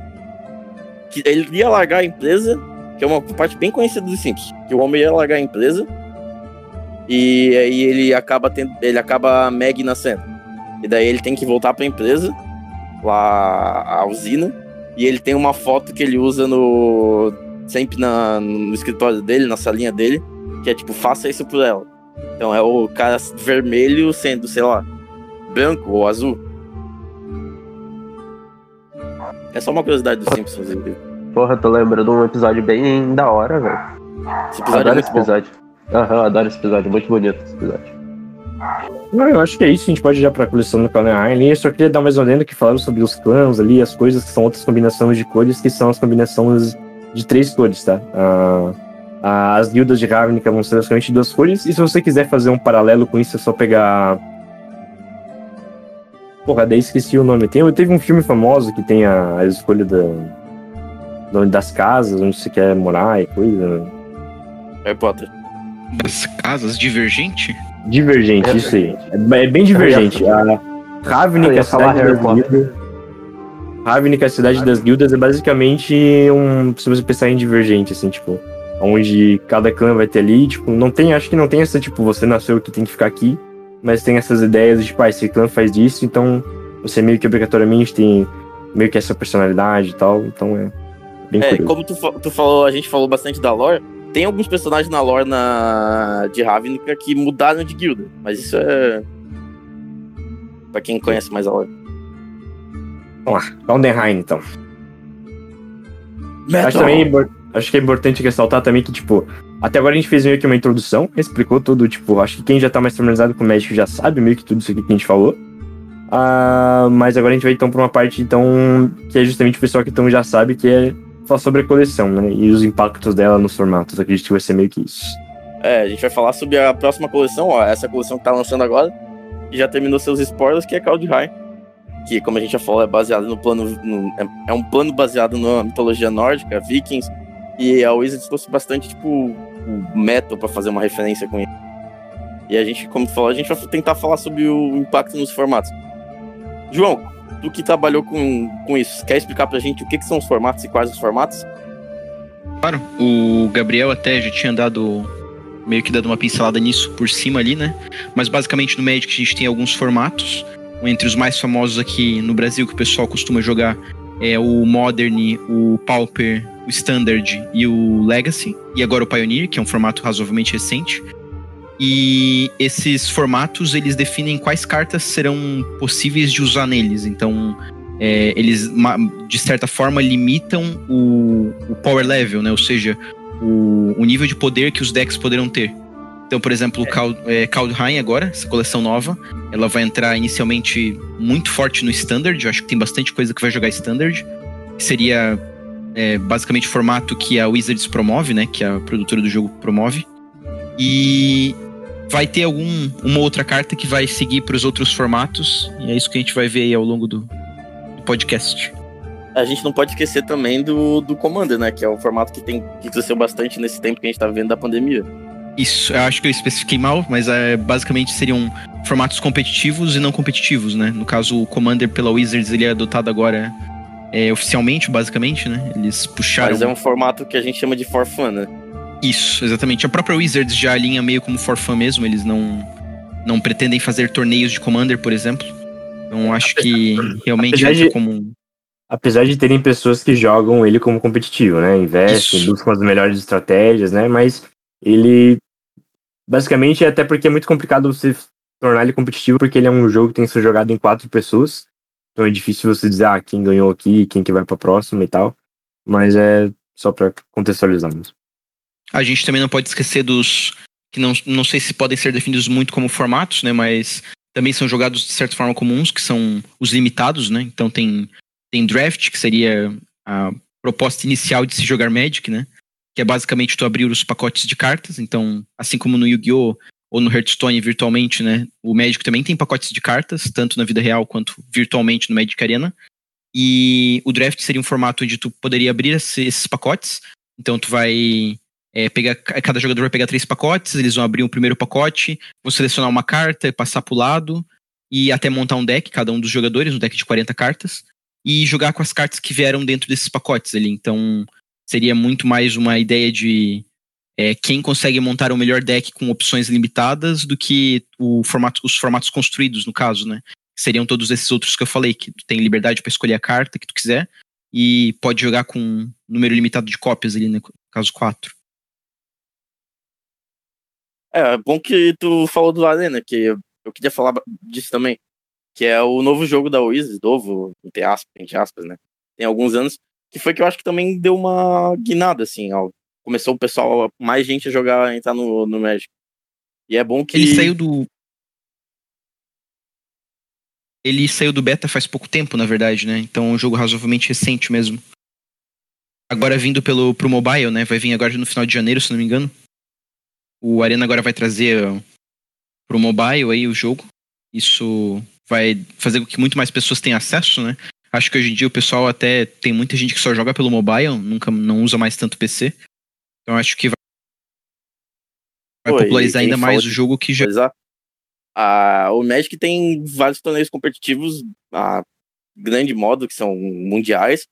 Que ele ia largar a empresa que é uma parte bem conhecida dos Simpsons, que o Homer ia largar a empresa e aí ele acaba tendo, ele acaba Meg na cena. E daí ele tem que voltar para a empresa, lá a usina, E ele tem uma foto que ele usa no. Sempre na, no escritório dele, na salinha dele, que é tipo, faça isso por ela. Então é o cara vermelho sendo, sei lá, branco ou azul. É só uma curiosidade dos Simpsons. Porra, tô lembrando um episódio bem da hora, velho. Esse episódio adoro é esse episódio. Aham, uhum, adoro esse episódio, muito bonito esse episódio. Não, eu acho que é isso, a gente pode ir já pra coleção do Clan Hine. Eu só queria dar mais uma lenda que falaram sobre os clãs ali, as coisas que são outras combinações de cores, que são as combinações de três cores, tá? Ah, as guildas de Ravnica vão ser basicamente duas cores, e se você quiser fazer um paralelo com isso, é só pegar. Porra, daí esqueci o nome. Tem, teve um filme famoso que tem a, a escolha da, das casas, onde você quer morar e coisa. Harry Potter. Das casas divergente? Divergente, é, isso aí. É, é bem divergente. A Ravnica, a cidade das guildas. Ravnica, a cidade das guildas, é basicamente um. Se você pensar em divergente, assim, tipo. Onde cada clã vai ter ali, tipo, não tem, acho que não tem essa, tipo, você nasceu, tu tem que ficar aqui, mas tem essas ideias de, tipo, ah, esse clã faz isso, então você meio que obrigatoriamente tem meio que essa personalidade e tal, então é bem É, curioso. como tu, tu falou, a gente falou bastante da lore, tem alguns personagens na lore na, de Ravnica que mudaram de guilda, mas isso é. pra quem conhece mais a lore. Vamos lá, Valdenheim então. Acho, também, acho que é importante ressaltar também que, tipo, até agora a gente fez meio que uma introdução, explicou tudo, tipo, acho que quem já tá mais familiarizado com o Magic já sabe meio que tudo isso aqui que a gente falou. Uh, mas agora a gente vai então pra uma parte então que é justamente o pessoal que então já sabe que é falar sobre a coleção, né? E os impactos dela nos formatos. Acredito que vai ser meio que isso. É, a gente vai falar sobre a próxima coleção, ó, essa coleção que tá lançando agora, que já terminou seus spoilers, que é Kaldheim. Que, como a gente já falou, é baseado no plano. No, é, é, um plano baseado na mitologia nórdica, vikings. E a Wizards trouxe bastante, tipo, o método para fazer uma referência com ele. E a gente, como falou, a gente vai tentar falar sobre o impacto nos formatos. João, do que trabalhou com, com isso. Quer explicar pra gente o que, que são os formatos e quais os formatos? Claro, o Gabriel até já tinha dado meio que dado uma pincelada nisso por cima ali, né? Mas basicamente no Magic a gente tem alguns formatos. Entre os mais famosos aqui no Brasil que o pessoal costuma jogar é o Modern, o Pauper, o Standard e o Legacy. E agora o Pioneer, que é um formato razoavelmente recente. E esses formatos eles definem quais cartas serão possíveis de usar neles. Então, é, eles de certa forma limitam o, o, power level, né? Ou seja, o, o, nível de poder que os decks poderão ter. Então, por exemplo, o Cal, é, Kaldheim agora, essa coleção nova, ela vai entrar inicialmente muito forte no Standard. Eu acho que tem bastante coisa que vai jogar Standard. Seria é, basicamente o formato que a Wizards promove, né? Que a produtora do jogo promove. E vai ter algum uma outra carta que vai seguir para os outros formatos e é isso que a gente vai ver aí ao longo do, do, podcast. A gente não pode esquecer também do, do Commander, né? Que é um formato que tem que cresceu bastante nesse tempo que a gente tá vivendo da pandemia. Isso, eu acho que eu especifiquei mal, mas é, basicamente seriam formatos competitivos e não competitivos, né? No caso, o Commander pela Wizards ele é adotado agora é, oficialmente, basicamente, né? Eles puxaram. Mas é um formato que a gente chama de for fun, né? Isso, exatamente. A própria Wizards já alinha meio como for fun mesmo, eles não, não pretendem fazer torneios de Commander, por exemplo. Então acho que realmente apesar de, como. Apesar de terem pessoas que jogam ele como competitivo, né? Investem, buscam as melhores estratégias, né? Mas ele. Basicamente, é até porque é muito complicado você tornar ele competitivo, porque ele é um jogo que tem que ser jogado em quatro pessoas. Então é difícil você dizer, ah, quem ganhou aqui, quem que vai pra próxima e tal. Mas é só pra contextualizar mesmo. A gente também não pode esquecer dos que não, não sei se podem ser definidos muito como formatos, né? Mas também são jogados de certa forma comuns, que são os limitados, né? Então tem, tem draft, que seria a proposta inicial de se jogar Magic, né? Que é basicamente tu abrir os pacotes de cartas. Então, assim como no Yu-Gi-Oh! ou no Hearthstone virtualmente, né? O Magic também tem pacotes de cartas, tanto na vida real quanto virtualmente no Magic Arena. E o draft seria um formato onde tu poderia abrir esses pacotes. Então tu vai é, pegar, cada jogador vai pegar três pacotes, eles vão abrir o primeiro pacote, vão selecionar uma carta, passar para o lado e até montar um deck, cada um dos jogadores, um deck de 40 cartas, e jogar com as cartas que vieram dentro desses pacotes ali. Então seria muito mais uma ideia de é, quem consegue montar o melhor deck com opções limitadas do que formato, os formatos construídos, no caso, né? Seriam todos esses outros que eu falei, que tu tem liberdade para escolher a carta que tu quiser, e pode jogar com um número limitado de cópias ali, no caso 4. É, bom que tu falou do Arena, que eu, eu queria falar disso também. Que é o novo jogo da Wizards, novo, entre aspas, entre aspas, né? Tem alguns anos, que foi que eu acho que também deu uma guinada, assim, ó. Começou o pessoal, mais gente a jogar, entrar no, no Magic. E é bom que. Ele saiu do. Ele saiu do beta faz pouco tempo, na verdade, né? Então é um jogo razoavelmente recente mesmo. Agora vindo pelo, pro mobile, né? Vai vir agora no final de janeiro, se não me engano. O Arena agora vai trazer pro mobile aí o jogo. Isso vai fazer com que muito mais pessoas tenham acesso, né? Acho que hoje em dia o pessoal até tem muita gente que só joga pelo mobile, nunca não usa mais tanto PC. Então acho que vai, vai Pô, popularizar ainda mais o jogo que já. Ah, o Magic tem vários torneios competitivos a grande modo, que são mundiais,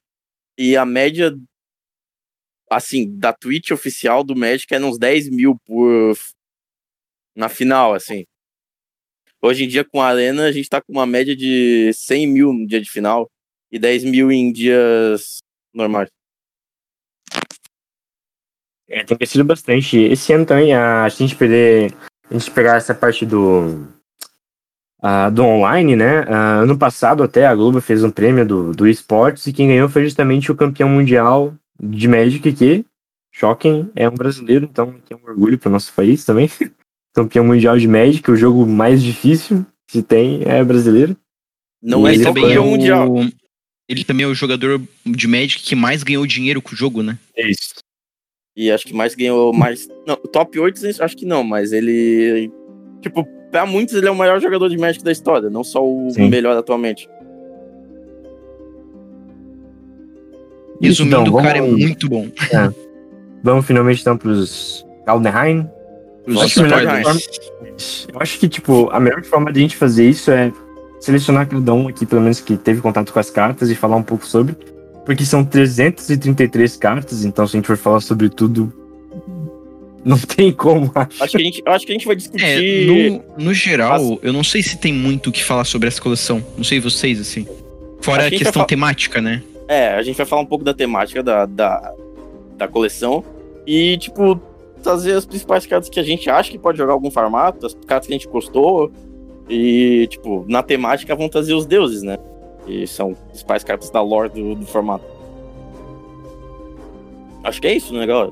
e a média, assim, da Twitch oficial do Magic é uns 10 mil por. na final, assim. Hoje em dia, com a Arena, a gente tá com uma média de 100 mil no dia de final e 10 mil em dias normais. É, tem crescido bastante. Esse ano também, a, gente perder a gente pegar essa parte do, uh, do online, né? Uh, ano passado até a Globo fez um prêmio do, do esportes e quem ganhou foi justamente o campeão mundial de Magic, que, choquem, é um brasileiro, então tem um orgulho para o nosso país também. campeão mundial de Magic, o jogo mais difícil que tem é brasileiro. Não e é campeão mundial. Ele também é o jogador de Magic que mais ganhou dinheiro com o jogo, né? É isso. E acho que mais ganhou mais. Não, top 8 acho que não, mas ele. Tipo, pra muitos ele é o maior jogador de Magic da história, não só o Sim. melhor atualmente. Resumindo, então, o cara é muito bom. É. Vamos finalmente então pros Aldenheim. Eu acho, forma... eu acho que, tipo, a melhor forma de a gente fazer isso é selecionar cada um aqui, pelo menos que teve contato com as cartas, e falar um pouco sobre. Porque são 333 cartas, então se a gente for falar sobre tudo, não tem como, acho. Acho que a gente, acho que a gente vai discutir. É, no, no geral, As... eu não sei se tem muito o que falar sobre essa coleção. Não sei vocês, assim. Fora a, a questão temática, né? É, a gente vai falar um pouco da temática da, da, da coleção. E, tipo, trazer as principais cartas que a gente acha que pode jogar algum formato, as cartas que a gente gostou. E, tipo, na temática vão trazer os deuses, né? que são as principais cartas da lore do, do formato. Acho que é isso, né, galera?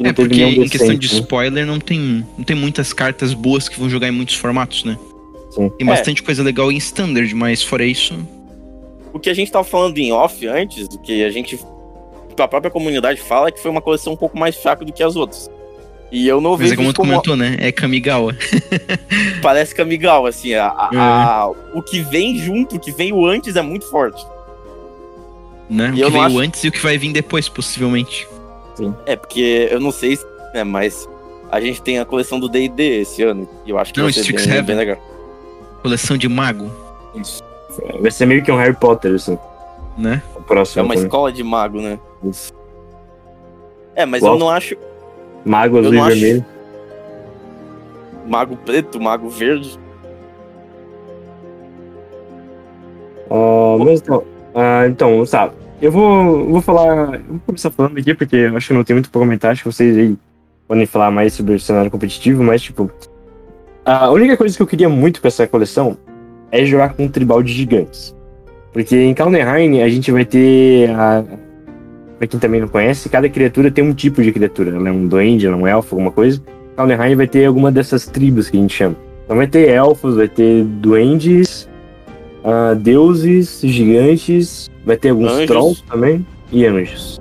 É, porque em questão de né? spoiler não tem, não tem muitas cartas boas que vão jogar em muitos formatos, né? Sim. Tem bastante é. coisa legal em standard, mas fora isso. O que a gente tava falando em off antes, o que a gente. a própria comunidade fala é que foi uma coleção um pouco mais fraca do que as outras. E eu não vejo. Mas é como tu como... comentou, né? É Kamigawa. Parece Kamigawa, assim. A, a, é. a, o que vem junto, o que veio antes é muito forte. Né? O que veio acho... antes e o que vai vir depois, possivelmente. Sim. É, porque eu não sei, né, mas a gente tem a coleção do D&D esse ano. E eu acho que não, vai ser bem, bem, legal. Coleção de mago. Isso. Vai ser meio que um Harry Potter, assim. Né? O próximo é uma também. escola de mago, né? Isso. É, mas eu não acho. Mago azul e vermelho. Mago preto, mago verde. Uh, mas então, uh, então, sabe, eu vou, vou falar. Eu vou começar falando aqui, porque eu acho que não tem muito pra comentar, acho que vocês aí podem falar mais sobre o cenário competitivo, mas tipo. A única coisa que eu queria muito com essa coleção é jogar com um tribal de gigantes. Porque em Kaldenheim a gente vai ter a, Pra quem também não conhece, cada criatura tem um tipo de criatura. Ela é um duende, ela é um elfo, alguma coisa. Kaldenheim vai ter alguma dessas tribos que a gente chama. Então vai ter elfos, vai ter duendes, uh, deuses, gigantes, vai ter alguns anjos. trolls também e anjos.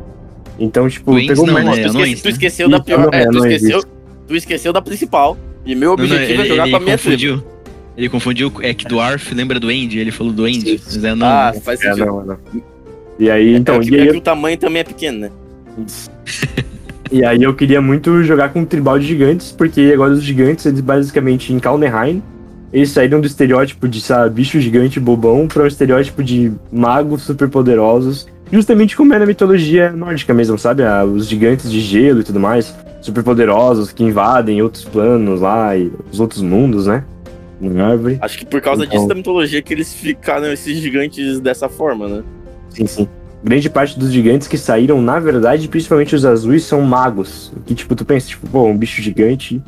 Então, tipo, Duendes pegou não, mais. Né? Tu, esque tu, esqueceu da pior. É, tu, esqueceu, tu esqueceu da principal. E meu objetivo não, não, ele, é jogar com a minha confundiu. tribo. Ele confundiu, é que Dwarf lembra do End, ele falou do End. É, não, ah, faz sentido. É, não, não. E aí, é, então. É, que, e aí, é que o tamanho também é pequeno, né? e aí eu queria muito jogar com um tribal de gigantes, porque agora os gigantes, eles basicamente em Kalneheim, eles saíram do estereótipo de, sabe, bicho gigante bobão para o estereótipo de magos super poderosos, justamente como é na mitologia nórdica mesmo, sabe? Ah, os gigantes de gelo e tudo mais, super poderosos que invadem outros planos lá e os outros mundos, né? árvore. Acho que por causa então... disso da mitologia que eles ficaram esses gigantes dessa forma, né? Sim, sim. grande parte dos gigantes que saíram, na verdade, principalmente os azuis, são magos. Que, tipo, tu pensa, tipo, pô, um bicho gigante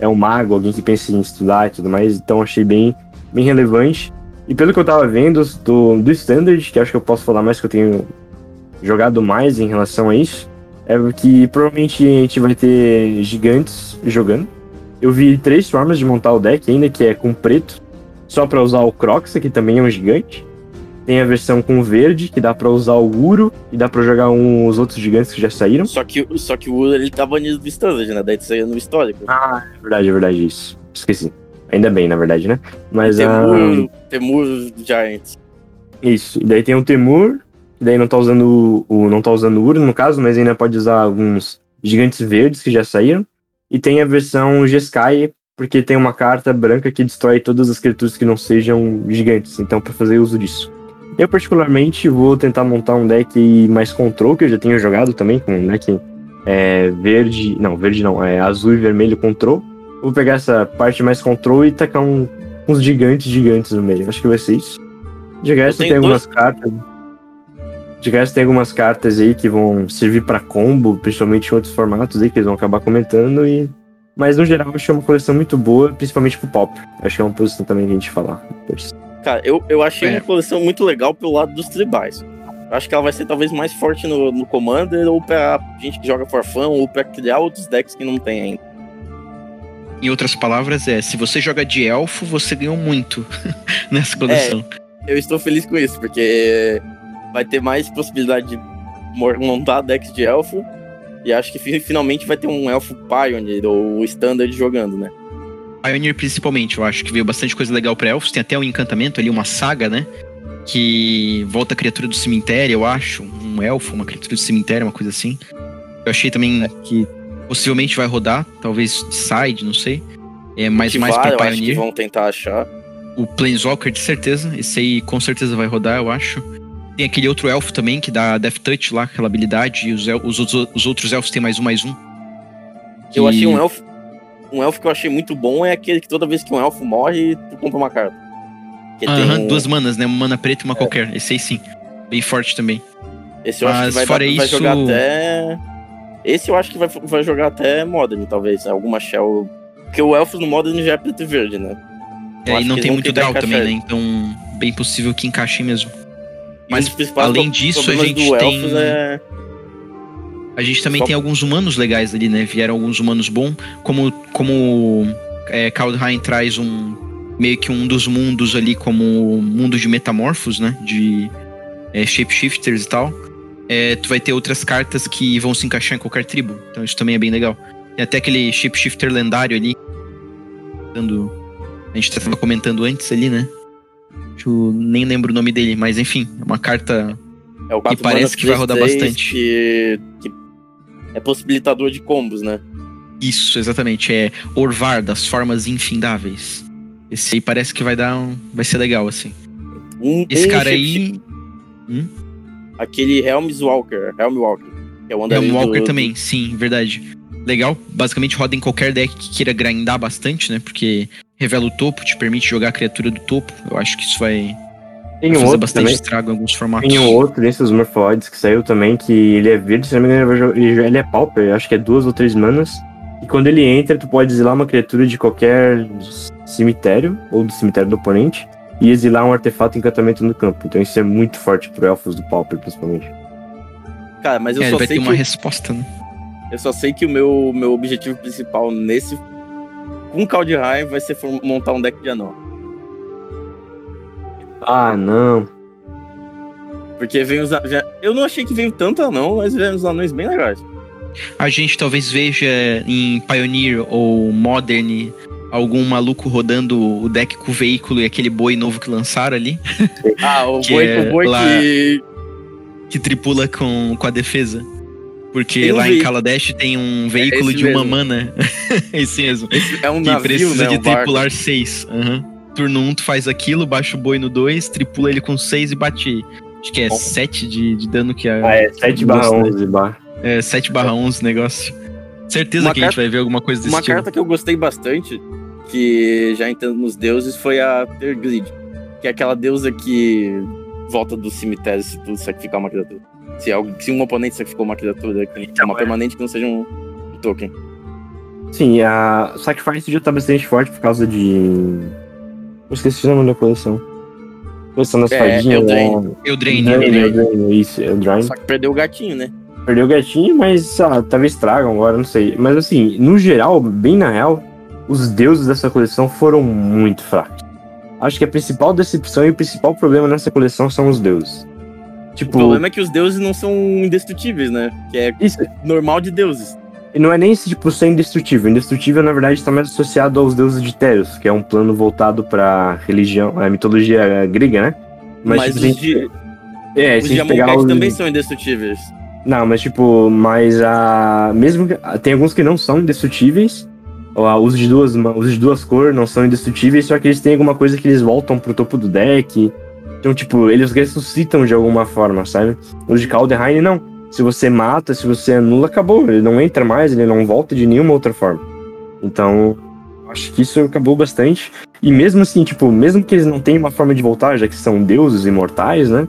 é um mago, alguém que pensa em estudar e tudo mais. Então achei bem, bem relevante. E pelo que eu tava vendo do, do Standard, que acho que eu posso falar mais que eu tenho jogado mais em relação a isso, é que provavelmente a gente vai ter gigantes jogando. Eu vi três formas de montar o deck ainda, que é com preto, só para usar o Crocs, que também é um gigante. Tem a versão com verde, que dá para usar o Uro, e dá para jogar um, os outros gigantes que já saíram. Só que, só que o Uro ele tá banido do Standard, né? Daí saiu no histórico. Ah, é verdade, é verdade, isso. Esqueci. Ainda bem, na verdade, né? Mas Temur, ah, Temur Giants. Isso. E daí tem o Temur, que daí não tá usando o, não tá usando o Uro, no caso, mas ainda pode usar alguns gigantes verdes que já saíram. E tem a versão G-Sky, porque tem uma carta branca que destrói todas as criaturas que não sejam gigantes. Então, para fazer uso disso. Eu, particularmente, vou tentar montar um deck mais control, que eu já tenho jogado também, com um deck é, verde. Não, verde não, é azul e vermelho control. Vou pegar essa parte mais control e tacar um, uns gigantes gigantes no meio. Acho que vai ser isso. De resto, tem algumas dois... cartas. De resto, tem algumas cartas aí que vão servir para combo, principalmente em outros formatos aí que eles vão acabar comentando. e Mas no geral, eu achei uma coleção muito boa, principalmente pro pop. Acho que é uma posição também que a gente falar depois. Cara, eu, eu achei é. uma coleção muito legal pelo lado dos tribais. Acho que ela vai ser talvez mais forte no, no Commander, ou pra gente que joga forfã, ou pra criar outros decks que não tem ainda. Em outras palavras, é, se você joga de elfo, você ganhou muito nessa coleção. É, eu estou feliz com isso, porque vai ter mais possibilidade de montar decks de elfo. E acho que finalmente vai ter um elfo Pioneer ou Standard jogando, né? Pioneer principalmente, eu acho que veio bastante coisa legal pra elfos. Tem até um encantamento ali, uma saga, né? Que volta a criatura do cemitério, eu acho. Um elfo, uma criatura do cemitério, uma coisa assim. Eu achei também que possivelmente vai rodar, talvez side, não sei. É mais, mais pra Pioneer. Acho que vão tentar achar. O Planeswalker, de certeza. Esse aí com certeza vai rodar, eu acho. Tem aquele outro elfo também, que dá Death Touch lá, aquela habilidade. E os, os, os outros elfos tem mais um, mais um. Que... Eu achei um elfo um elfo que eu achei muito bom é aquele que toda vez que um elfo morre, tu compra uma carta. Aham, duas manas, né? Uma mana preta e uma é. qualquer. Esse aí sim. Bem forte também. Esse eu Mas acho que vai, fora dar, isso... vai jogar até. Esse eu acho que vai, vai jogar até Modern, talvez. Alguma Shell. Porque o Elfos no Modern já é preto e verde, né? é, e não tem muito draw também, né? Então, bem possível que encaixe mesmo. Mas além disso, a gente tem. É a gente também Só... tem alguns humanos legais ali, né? Vieram alguns humanos bons, como como é, Kaldheim traz um meio que um dos mundos ali como mundo de metamorfos, né? De é, shapeshifters e tal. É, tu vai ter outras cartas que vão se encaixar em qualquer tribo. Então isso também é bem legal. Tem até aquele shapeshifter lendário ali. A gente estava comentando antes ali, né? Eu nem lembro o nome dele, mas enfim, é uma carta é que parece que vai rodar bastante. Que, que é possibilitador de combos, né? Isso, exatamente. É Orvar, das formas infindáveis. Esse aí parece que vai dar um. Vai ser legal, assim. Um, Esse cara aí. Hum? Aquele Helms Walker. Helm Walker. É o Helm Walker do... também, sim, verdade. Legal. Basicamente roda em qualquer deck que queira grindar bastante, né? Porque revela o topo, te permite jogar a criatura do topo. Eu acho que isso vai, tem um outro bastante também. estrago em alguns formatos. Tem um outro desses Morphoids que saiu também, que ele é verde, se não me engano, ele é pauper, acho que é duas ou três manas. E quando ele entra, tu pode exilar uma criatura de qualquer cemitério, ou do cemitério do oponente, e exilar um artefato encantamento no campo. Então isso é muito forte pro elfos do pauper, principalmente. Cara, mas eu é, só vai sei ter que uma resposta, né? Eu só sei que o meu, meu objetivo principal nesse com Kaldheim vai ser montar um deck de anão. Ah, não. Porque vem os. Já, eu não achei que veio tanto anão, mas veio os anões bem legais. A gente talvez veja em Pioneer ou Modern algum maluco rodando o deck com o veículo e aquele boi novo que lançaram ali. Ah, o boi, é o boi que. Que tripula com, com a defesa. Porque lá em Kaladesh tem um veículo é de uma mana. esse mesmo. Esse é um navio, que precisa né, de um tripular 6. Uhum turno 1 um, tu faz aquilo, baixa o boi no 2, tripula ele com 6 e bate. Acho que é 7 de, de dano que é. Ah, é 7 barra 11 barra. É, 7 barra 11 negócio. Certeza uma que carta, a gente vai ver alguma coisa desse uma tipo. Uma carta que eu gostei bastante, que já entendo nos deuses, foi a Tergrid. Que é aquela deusa que volta do cemitério se tu sacrificar uma criatura. Se, algo, se um oponente sacrificou uma criatura, então, uma é. permanente que não seja um, um token. Sim, a Sacrifice já tá bastante forte por causa de. Eu esqueci o nome da coleção. Coleção das é, fadinhas. Eldraine. Eldraine, Eldraine. Isso, Eldraine. Só que perdeu o gatinho, né? Perdeu o gatinho, mas ah, talvez tragam agora, não sei. Mas assim, no geral, bem na real, os deuses dessa coleção foram muito fracos. Acho que a principal decepção e o principal problema nessa coleção são os deuses. Tipo, o problema é que os deuses não são indestrutíveis, né? Que é isso. normal de deuses. E não é nem esse tipo ser indestrutível. Indestrutível, na verdade, está mais associado aos deuses de Teros, que é um plano voltado para religião, a mitologia grega, né? Mas, mas tipo, os, de... é, os de os... também são indestrutíveis. Não, mas tipo, mas a mesmo que... tem alguns que não são indestrutíveis. Os de duas, os de duas cores não são indestrutíveis, só que eles têm alguma coisa que eles voltam pro topo do deck. Então, tipo, eles ressuscitam de alguma forma, sabe? Os de Kaldheim não se você mata, se você anula, acabou. Ele não entra mais, ele não volta de nenhuma outra forma. Então, acho que isso acabou bastante. E mesmo assim, tipo, mesmo que eles não tenham uma forma de voltar, já que são deuses imortais, né?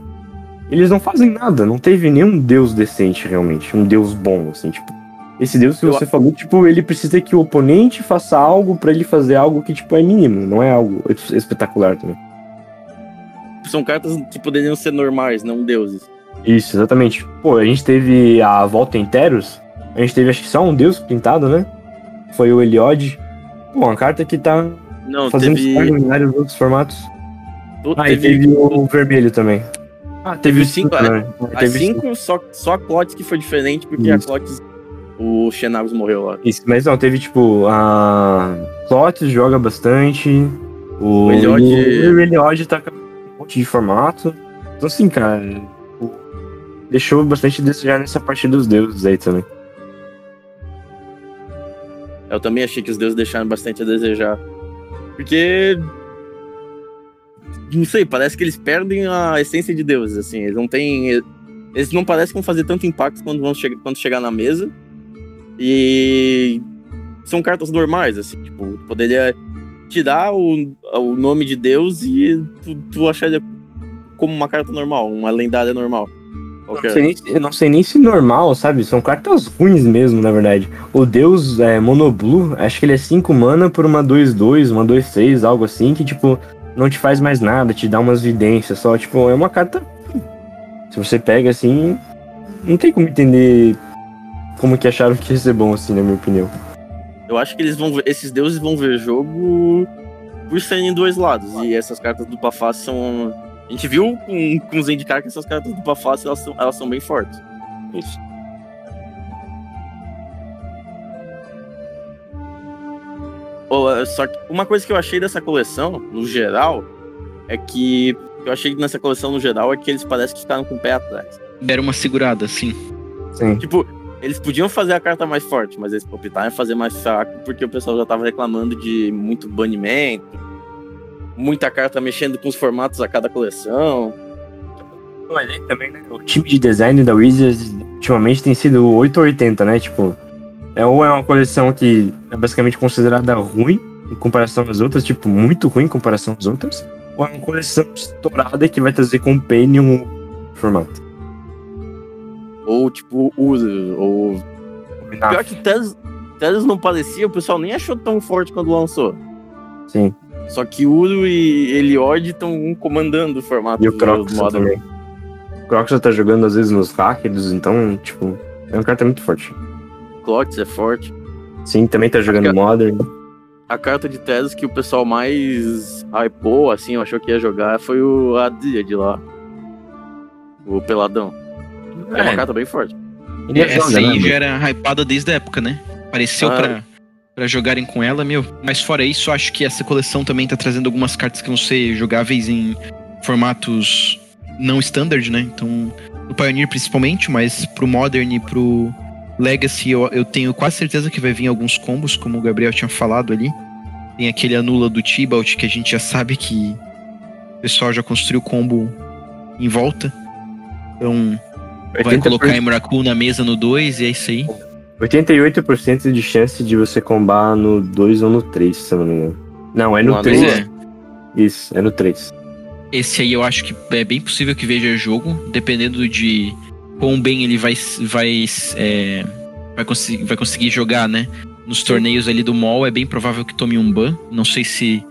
Eles não fazem nada. Não teve nenhum deus decente, realmente. Um deus bom, assim, tipo. Esse deus que você falou, tipo, ele precisa que o oponente faça algo para ele fazer algo que, tipo, é mínimo. Não é algo espetacular também. São cartas que poderiam ser normais, não deuses. Isso, exatamente. Pô, a gente teve a volta em Teros. A gente teve acho que só um deus pintado, né? Foi o Eliod. Pô, uma carta que tá Não, fazendo teve... em vários outros formatos. ah, teve... e teve o vermelho também. Ah, teve, o 5, né? A 5, só, só a Clotis que foi diferente, porque Isso. a Clotis, o Xenagos morreu lá. Isso, mas não, teve tipo, a Clotis joga bastante, o, o Eliod... o Eliod tá com um monte de formato. Então assim, cara, deixou bastante a desejar nessa parte dos deuses aí também. Eu também achei que os deuses deixaram bastante a desejar. Porque. Não sei, parece que eles perdem a essência de deuses, assim. Eles não têm. Eles não parecem que vão fazer tanto impacto quando, vão che quando chegar na mesa. E. São cartas normais, assim. Tipo, poderia tirar o, o nome de Deus e tu, tu acharia como uma carta normal, uma lendária normal. Não sei, nem, eu não sei nem se normal, sabe? São cartas ruins mesmo, na verdade. O Deus é, Monoblue, acho que ele é 5 mana por uma 2-2, uma 2-6, algo assim, que, tipo, não te faz mais nada, te dá umas vidências só. Tipo, é uma carta. Se você pega assim. Não tem como entender como que acharam que ia ser bom, assim, na minha opinião. Eu acho que eles vão esses deuses vão ver jogo por serem dois lados. E essas cartas do Pafá são a gente viu com, com os indicar que essas cartas do Bafácio elas são, elas são bem fortes. Isso. Oh, só que uma coisa que eu achei dessa coleção, no geral, é que eu achei nessa coleção no geral é que eles parecem que ficaram com o pé atrás. Deram uma segurada, sim. Sim. Tipo, eles podiam fazer a carta mais forte, mas eles optaram em fazer mais fraco porque o pessoal já tava reclamando de muito banimento, muita carta mexendo com os formatos a cada coleção. Mas aí também, né? O time de design da Wizards ultimamente tem sido 880, né? Tipo, é, ou é uma coleção que é basicamente considerada ruim em comparação às outras, tipo, muito ruim em comparação às outras, ou é uma coleção estourada que vai trazer Companion formato. Ou, tipo, usa, ou... Pior que Telos, Telos não parecia, o pessoal nem achou tão forte quando lançou. Sim. Só que Uro e Eliod estão comandando o formato e o Crocs também. O Crocs tá jogando às vezes nos hackers, então, tipo, é um carta muito forte. Clots é forte. Sim, também tá jogando a, Modern. A carta de Tesos que o pessoal mais hypou, assim, achou que ia jogar, foi o de lá. O Peladão. É, é uma carta bem forte. Essa aí né, já era hypada desde a época, né? Apareceu ah, pra para jogarem com ela, meu. Mas fora isso, acho que essa coleção também tá trazendo algumas cartas que vão ser jogáveis em formatos não standard, né? Então, no Pioneer principalmente, mas pro Modern e pro Legacy eu, eu tenho quase certeza que vai vir alguns combos, como o Gabriel tinha falado ali. Tem aquele anula do Tibalt que a gente já sabe que o pessoal já construiu combo em volta. Então, vai colocar Emrakul na mesa no 2 e é isso aí. 88% de chance de você combar no 2 ou no 3, se eu não me engano. Não, é no 3. É. Isso, é no 3. Esse aí eu acho que é bem possível que veja jogo, dependendo de quão bem ele vai, vai, é, vai, conseguir, vai conseguir jogar, né? Nos torneios ali do mall, é bem provável que tome um ban. Não sei se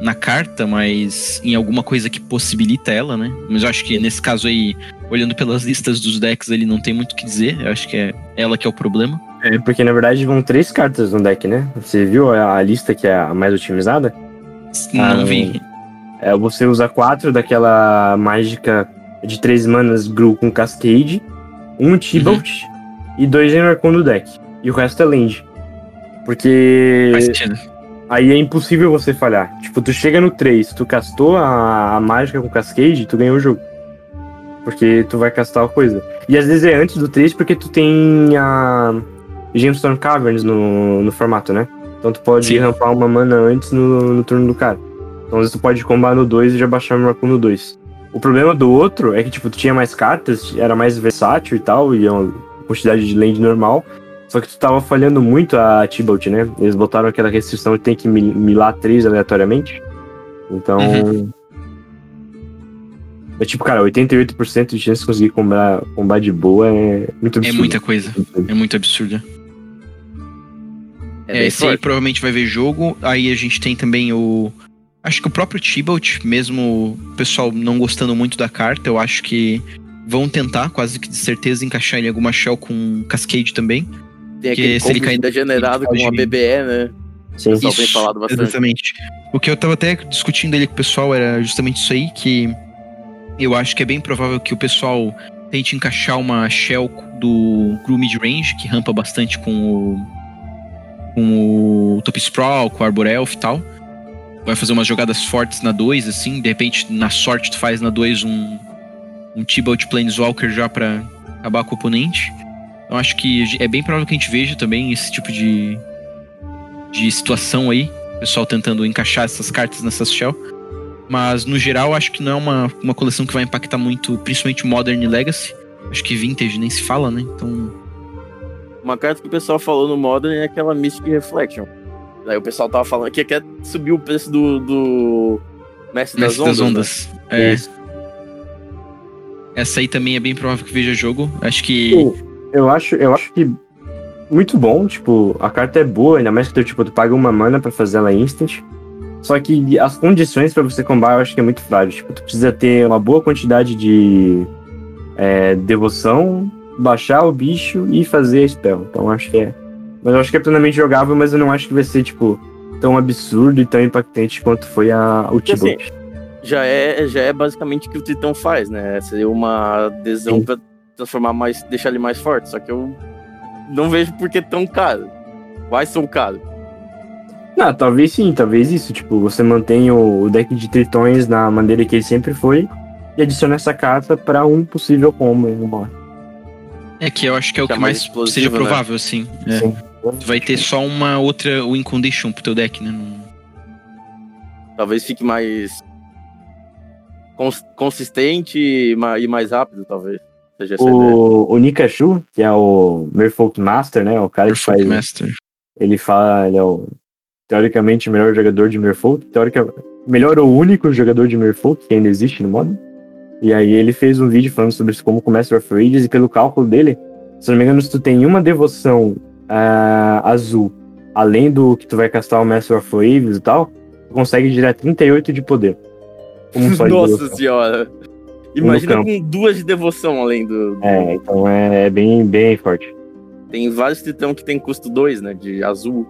na carta, mas em alguma coisa que possibilita ela, né? Mas eu acho que nesse caso aí, olhando pelas listas dos decks, ele não tem muito o que dizer. Eu acho que é ela que é o problema. É, porque na verdade vão três cartas no deck, né? Você viu a lista que é a mais otimizada? Não ah, vi. É, você usa quatro daquela mágica de três manas Gru com Cascade, um Tibalt uhum. e dois Enracon no deck. E o resto é land. Porque. Faz sentido Aí é impossível você falhar. Tipo, tu chega no 3, tu castou a, a mágica com Cascade, tu ganhou o jogo. Porque tu vai castar a coisa. E às vezes é antes do 3 porque tu tem a Gemstone Caverns no, no formato, né? Então tu pode Sim. rampar uma mana antes no, no turno do cara. Então às vezes tu pode combar no 2 e já baixar o Miracle no 2. O problema do outro é que, tipo, tu tinha mais cartas, era mais versátil e tal, e é uma quantidade de land normal. Só que tu tava falhando muito a Tibalt, né? Eles botaram aquela restrição de ter que milar três aleatoriamente. Então. Uhum. É tipo, cara, 88% de chance de conseguir combar, combar de boa é muito absurdo. É muita coisa. É muito absurda. É, é esse aí provavelmente vai ver jogo. Aí a gente tem também o. Acho que o próprio Tibalt, mesmo o pessoal não gostando muito da carta, eu acho que vão tentar, quase que de certeza, encaixar em alguma shell com Cascade também. Tem aquele se ele cair degenerado com uma BBE, né? Sim, isso, falado bastante. Exatamente. O que eu tava até discutindo ali com o pessoal era justamente isso aí, que eu acho que é bem provável que o pessoal tente encaixar uma shell do Gru Mid-Range, que rampa bastante com o, com o Top Sprawl, com o Arbor Elf e tal. Vai fazer umas jogadas fortes na 2, assim, de repente na sorte tu faz na 2 um, um Tibalt Planeswalker já pra acabar com o oponente. Eu acho que é bem provável que a gente veja também esse tipo de, de situação aí. O pessoal tentando encaixar essas cartas nessas shell. Mas no geral, acho que não é uma, uma coleção que vai impactar muito, principalmente Modern e Legacy. Acho que Vintage nem se fala, né? Então. Uma carta que o pessoal falou no Modern é aquela Mystic Reflection. Aí o pessoal tava falando que quer subir o preço do, do Mestre, das Ondas. Das ondas. Né? É. Essa aí também é bem provável que veja jogo. Acho que. Eu acho, eu acho que muito bom, tipo, a carta é boa, ainda mais que tu, tipo, tu paga uma mana para fazer ela instant. Só que as condições para você combar eu acho que é muito frágil. Tipo, tu precisa ter uma boa quantidade de é, devoção, baixar o bicho e fazer spell. Então acho que é. Mas eu acho que é plenamente jogável, mas eu não acho que vai ser, tipo, tão absurdo e tão impactante quanto foi a, o Tibalt. Assim, já é, já é basicamente o que o Tritão faz, né? Seria uma adesão Sim. pra transformar mais, deixar ele mais forte. Só que eu não vejo por que tão caro. Quais são caros? Ah, talvez sim, talvez isso. Tipo, você mantém o, deck de tritões na maneira que ele sempre foi e adiciona essa carta para um possível combo em É que eu acho que é o que, que mais, seja né? provável, né? assim. É. Sim. Vai ter só uma outra win condition pro teu deck, né? Talvez fique mais consistente e mais rápido, talvez. O, o Nikachu, que é o Merfolk Master, né? O cara Merfolk que faz. Master. Ele fala, ele é o teoricamente o melhor jogador de Merfolk, teoricamente, melhor ou único jogador de Merfolk que ainda existe no modo. E aí ele fez um vídeo falando sobre como com Master of Rages e pelo cálculo dele, se não me engano, se tu tem uma devoção uh, azul, além do que tu vai castar o Master of Waves e tal, tu consegue gerar 38 de poder. Nossa senhora! Imagina com duas de devoção além do. do... É, então é, é, bem, bem forte. Tem vários titãs que tem custo 2, né? De azul.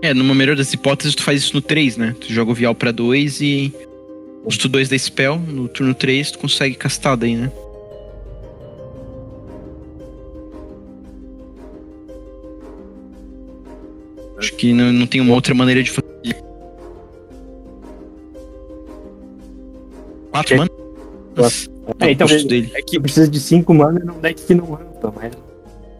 É, numa melhor das hipóteses, tu faz isso no 3, né? Tu joga o Vial pra 2 e. Custo 2 da Spell, no turno 3 tu consegue castar daí, né? Acho que não, não tem uma outra maneira de fazer. Quatro manas? É, então, dele. é que precisa de 5 mana num deck que não rampa, mas.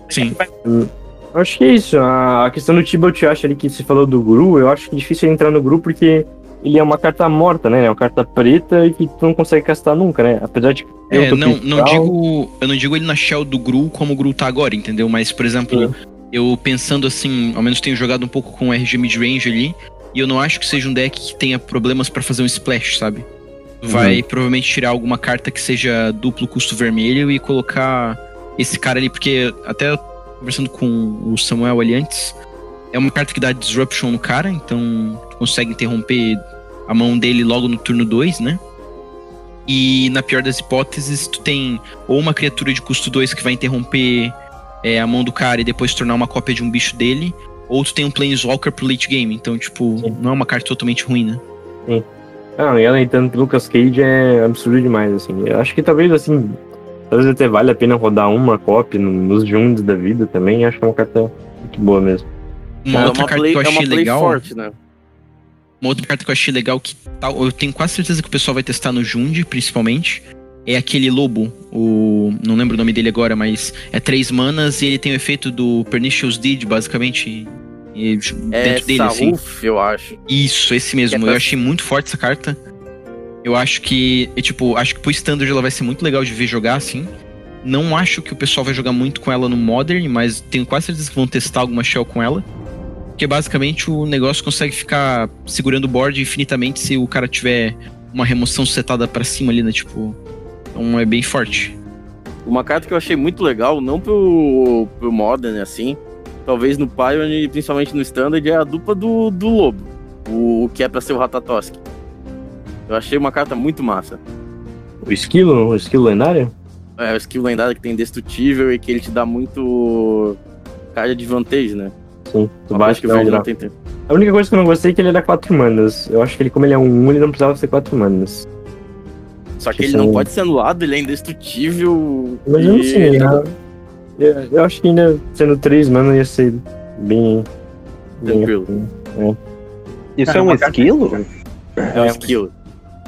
Sim. Eu acho que é isso. A questão do Tibalt, eu acho ali que você falou do Guru, eu acho que é difícil entrar no Guru porque ele é uma carta morta, né? É uma carta preta e que tu não consegue castar nunca, né? Apesar de. É, não, não digo. Eu não digo ele na shell do Gru como o Gru tá agora, entendeu? Mas, por exemplo, Sim. eu pensando assim, ao menos tenho jogado um pouco com RG Midrange ali, e eu não acho que seja um deck que tenha problemas para fazer um splash, sabe? vai provavelmente tirar alguma carta que seja duplo custo vermelho e colocar esse cara ali, porque até conversando com o Samuel ali antes, é uma carta que dá disruption no cara, então tu consegue interromper a mão dele logo no turno 2, né? E na pior das hipóteses, tu tem ou uma criatura de custo 2 que vai interromper é, a mão do cara e depois tornar uma cópia de um bicho dele, ou tu tem um Planeswalker pro late game. Então, tipo, Sim. não é uma carta totalmente ruim, né? Sim. Não, e ela entrando Lucas Cage é absurdo demais, assim. Eu acho que talvez, assim, talvez até vale a pena rodar uma cópia nos Junds da vida também. Acho que é uma carta muito boa mesmo. Uma é outra uma carta play, que eu achei é legal. Forte, né? Uma outra carta que eu achei legal que tal, eu tenho quase certeza que o pessoal vai testar no Jund, principalmente. É aquele lobo, o. Não lembro o nome dele agora, mas é três manas e ele tem o efeito do Pernicious Deed, basicamente. E, é dentro dele, assim. eu acho. Isso, esse mesmo. É eu achei muito forte essa carta. Eu acho que. E, tipo, acho que pro standard ela vai ser muito legal de ver jogar, assim. Não acho que o pessoal vai jogar muito com ela no Modern, mas tenho quase certeza que vão testar alguma shell com ela. Porque basicamente o negócio consegue ficar segurando o board infinitamente se o cara tiver uma remoção setada para cima ali, né? Tipo. Então é bem forte. Uma carta que eu achei muito legal, não pro, pro Modern, assim, talvez no Pioneer, principalmente no Standard, é a dupla do, do Lobo. O, o que é para ser o Ratatosk. Eu achei uma carta muito massa. O esquilo? O esquilo lendário? É, o esquilo lendário que tem indestrutível e que ele te dá muito carga de vantagem, né? Sim, tu baixa que o verde não tem tempo. A única coisa que eu não gostei é que ele dá 4 manas. Eu acho que ele, como ele é um 1, ele não precisava ser 4 manas. Só que, que ele não pode ser anulado, ele é indestrutível. Mas eu não sei, né? Eu, eu, acho que ainda sendo 3 manas ia ser bem. Tranquilo. Bem, é. Isso é um esquilo? É um esquilo.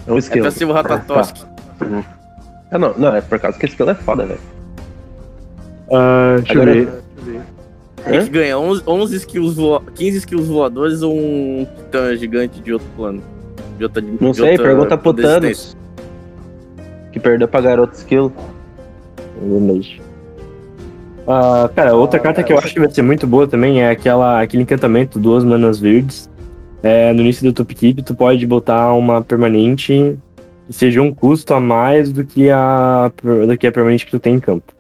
É um esquilo. É pra ser o Ratatosk. Ah, não, não, é por causa que esse esquilo é foda, velho. Uh, deixa Agora, eu ver. Tem que ganhar 11, 11 skills 15 skills voadores ou um titã gigante de outro plano. De outra, não de sei, outra pergunta pro Thanos. Que perdeu pra garoto skill. Ah, cara, outra carta que eu acho que vai ser muito boa também é aquela, aquele encantamento, duas manas verdes. É, no início do top keep, tu pode botar uma permanente que seja um custo a mais do que a, do que a permanente que tu tem em campo.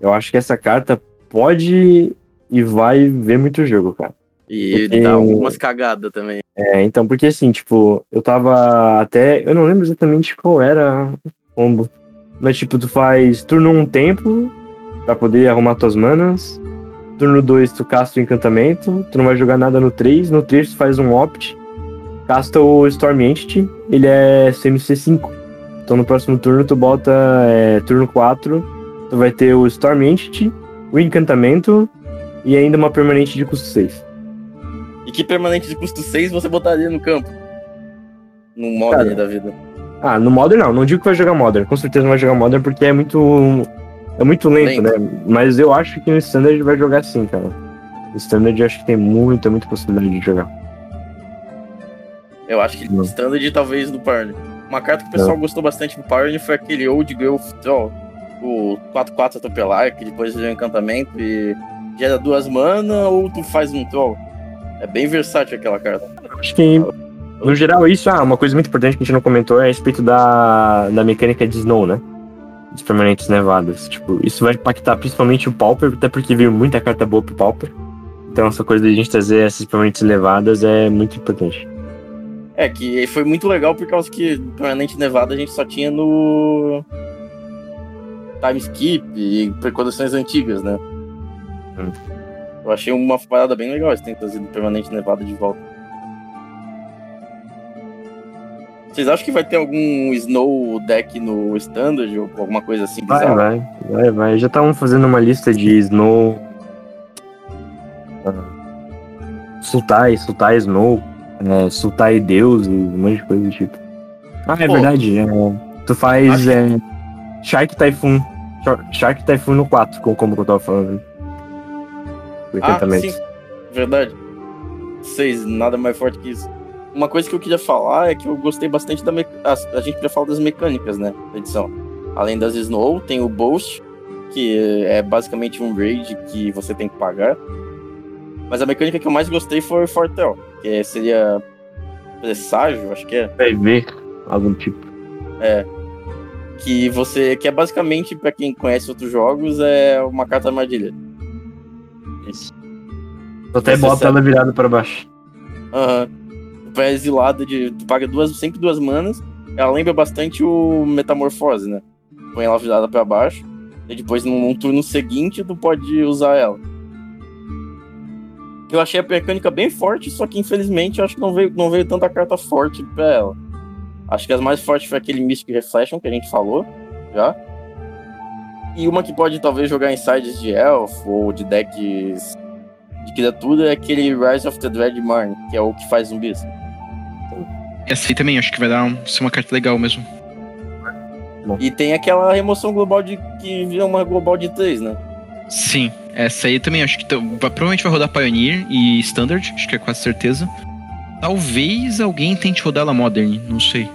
Eu acho que essa carta pode e vai ver muito jogo, cara. E porque... dá algumas cagadas também. É, então, porque assim, tipo, eu tava até. Eu não lembro exatamente qual era o combo. Mas, tipo, tu faz turno 1 um tempo pra poder arrumar tuas manas. Turno 2 tu casta o encantamento. Tu não vai jogar nada no 3. No 3 tu faz um opt. Casta o Storm Entity. Ele é CMC5. Então no próximo turno tu bota é, turno 4. Tu vai ter o Storm Entity, o encantamento e ainda uma permanente de custo 6. E que permanente de custo 6 você botaria no campo? No Modern Cara, da vida. Ah, no Modern não. Não digo que vai jogar Modern. Com certeza não vai jogar Modern porque é muito. É muito lento, lento. né? Mas eu acho que no Standard vai jogar sim, cara. No Standard acho que tem muita, muita possibilidade de jogar. Eu acho que no Standard talvez no Parne. Uma carta que o pessoal não. gostou bastante do Parne foi aquele Old Girl Troll. O 4-4 atropelar, que depois deu um encantamento e gera duas mana ou tu faz um troll. É bem versátil aquela carta. Acho que, no geral, isso, ah, uma coisa muito importante que a gente não comentou é a respeito da, da mecânica de Snow, né? Dos permanentes nevadas. Tipo, isso vai impactar principalmente o Pauper, até porque veio muita carta boa pro Pauper. Então essa coisa de a gente trazer essas permanentes nevadas é muito importante. É, que foi muito legal por causa que permanente nevada a gente só tinha no time skip e coleções antigas, né? Hum. Eu achei uma parada bem legal eles terem trazido permanente nevada de volta. Vocês acham que vai ter algum Snow deck no Standard ou alguma coisa assim? Vai, bizarra? vai, vai, vai. Já estavam fazendo uma lista de Snow. Uh, Sultai, Sultai Snow, é, Sultai Deus e um monte de coisa do tipo. Ah, é Pô, verdade. É, tu faz é, Shark Typhoon. Shark Typhoon no 4, como eu tava falando. Ah, sim. Verdade. Seis, nada mais forte que isso. Uma coisa que eu queria falar é que eu gostei bastante da. Me... A, gente queria falar das mecânicas, né? Da edição. Além das Snow, tem o Boast, que é basicamente um raid que você tem que pagar. Mas a mecânica que eu mais gostei foi o Fortel, que seria presságio, acho que é. Ver algum tipo. É. Que você. Que é basicamente, pra quem conhece outros jogos, é uma carta armadilha. Isso. Até bota ela virada para baixo. Aham. Uhum. Pra exilada de. Paga duas, sempre duas manas. Ela lembra bastante o Metamorfose, né? Põe ela virada para baixo. E depois, num, num turno seguinte, tu pode usar ela. Eu achei a mecânica bem forte, só que infelizmente eu acho que não veio, não veio tanta carta forte pra ela. Acho que as mais fortes foi aquele Mystic Reflection que a gente falou já. E uma que pode talvez jogar em sides de Elf ou de decks de criatura é aquele Rise of the Dread Marne, que é o que faz zumbis. Essa aí também, acho que vai dar um, ser uma carta legal mesmo. Bom. E tem aquela remoção global de que vira uma global de 3, né? Sim, essa aí também acho que provavelmente vai rodar Pioneer e Standard, acho que é quase certeza. Talvez alguém tente rodar ela Modern, não sei.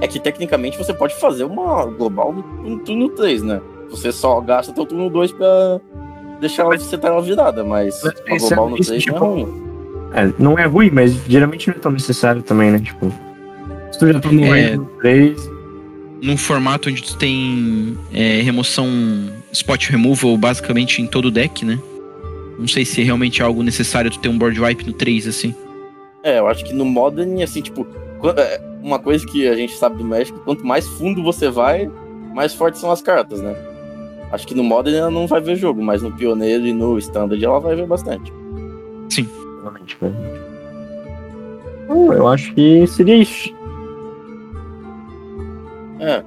É que tecnicamente você pode fazer uma global no, turno 3, né? Você só gasta teu turno 2 pra deixar ela setar ela virada, mas a global no 3 tipo, não é ruim. É, não é ruim, mas geralmente não é tão necessário também, né? Tipo, tu já tá no é, 3. Num formato onde tu tem é, remoção spot removal basicamente em todo o deck, né? Não sei se é realmente algo necessário tu ter um board wipe no 3, assim. É, eu acho que no Modern, assim, tipo, é, uma coisa que a gente sabe do México, quanto mais fundo você vai, mais fortes são as cartas, né? Acho que no Modern ela não vai ver jogo, mas no Pioneiro e no Standard ela vai ver bastante. Sim. Realmente, eu acho que seria isso. É.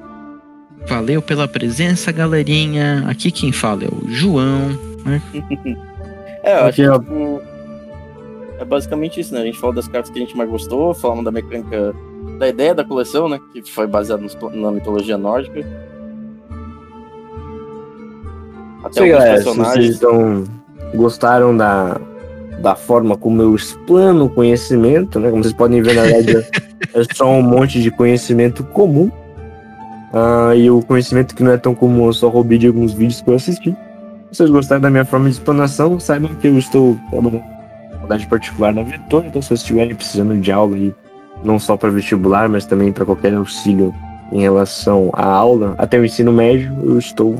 Valeu pela presença, galerinha. Aqui quem fala é o João. Né? é, eu acho que tipo, é basicamente isso, né? A gente falou das cartas que a gente mais gostou, falamos da mecânica, da ideia da coleção, né? Que foi baseada na mitologia nórdica. Até Sim, galera, personagens. Se vocês então, gostaram da, da forma como eu explano o conhecimento, né? Como vocês podem ver, na verdade, é só um monte de conhecimento comum. Uh, e o conhecimento que não é tão comum, eu só roubei de alguns vídeos que eu assisti. Se vocês gostaram da minha forma de explanação, saibam que eu estou trabalhando faculdade particular na Vetor, então se vocês estiverem precisando de aula aí, não só para vestibular, mas também para qualquer auxílio em relação à aula, até o ensino médio, eu estou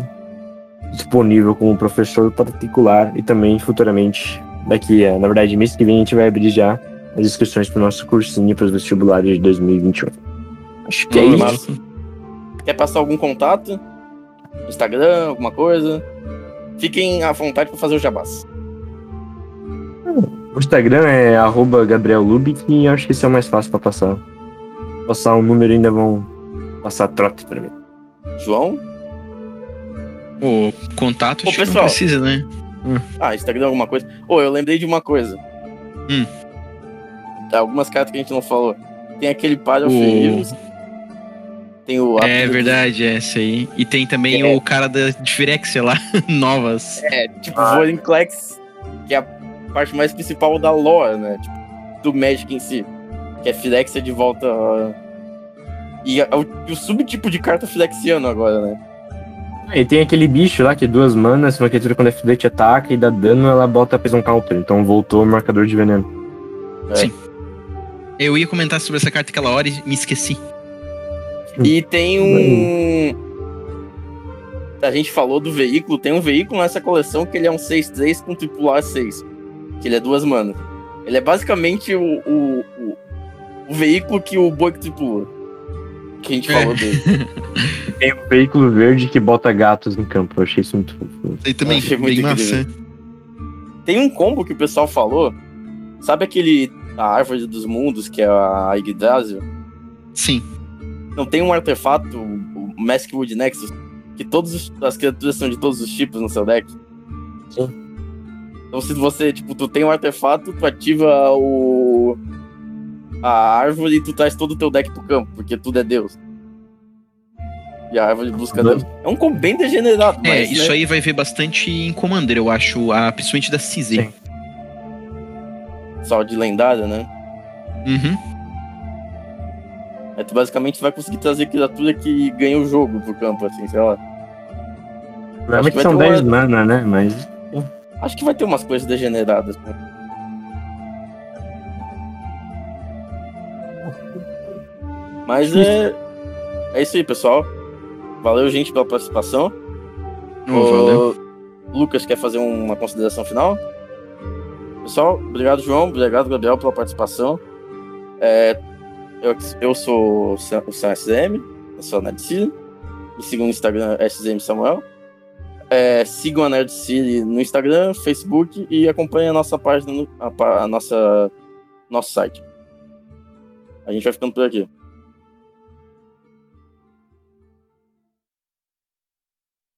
disponível como professor particular e também futuramente, daqui a, na verdade, mês que vem, a gente vai abrir já as inscrições para o nosso cursinho para os vestibulares de 2021. Acho que é isso. Quer passar algum contato? Instagram, alguma coisa? Fiquem à vontade para fazer o jabás. O Instagram é arroba Gabriel Lubick e acho que esse é o mais fácil para passar. Passar um número ainda vão passar trote para mim. João? O contato Ô, pessoal. não precisa, né? Hum. Ah, Instagram alguma coisa. Ô, eu lembrei de uma coisa. Hum. Algumas cartas que a gente não falou. Tem aquele Palio o... Tem o. É verdade, é esse aí. E tem também é. o cara da Firexia lá, novas. É, tipo, ah. Vorinclex, que é a parte mais principal da lore, né? Tipo, do Magic em si. Que é Firexia de volta. E é o, o subtipo de carta Firexiano agora, né? E tem aquele bicho lá que é duas manas, uma criatura quando é filete ataca e dá dano, ela bota a um counter. Então voltou o marcador de veneno. É. Sim. Eu ia comentar sobre essa carta aquela hora e me esqueci. E tem um. A gente falou do veículo, tem um veículo nessa coleção que ele é um 6-3 com tripular 6. Que ele é duas manas. Ele é basicamente o, o, o, o veículo que o boi tripula. Que a gente é. falou dele. tem um veículo verde que bota gatos no campo. Eu achei isso muito fofo. E também achei muito massa. Tem um combo que o pessoal falou. Sabe aquele. A árvore dos mundos, que é a Yggdrasil? Sim. Não tem um artefato, o Maskwood Nexus, que todas as criaturas são de todos os tipos no seu deck? Sim. Então se você, tipo, tu tem um artefato, tu ativa o... a árvore e tu traz todo o teu deck pro campo, porque tudo é Deus. E a árvore busca uhum. Deus. É um combo bem degenerado, É, mas, isso né? aí vai ver bastante em Commander, eu acho, a, principalmente da CZ. Só de lendária, né? Uhum. É, tu basicamente vai conseguir trazer criatura que ganha o jogo pro campo, assim, sei lá. Realmente são 10 uma... mana, né? Mas. Acho que vai ter umas coisas degeneradas. Né? Mas é. É isso aí, pessoal. Valeu, gente, pela participação. Oh, valeu. Lucas quer fazer uma consideração final? Pessoal, obrigado, João. Obrigado, Gabriel, pela participação. É, eu, eu sou o Sam SZM, eu sou a Nerd City. Me sigam no Instagram, SZM Samuel. É, sigam a Nerd City no Instagram, Facebook e acompanhem a nossa página, a, a nossa, nosso site. A gente vai ficando por aqui.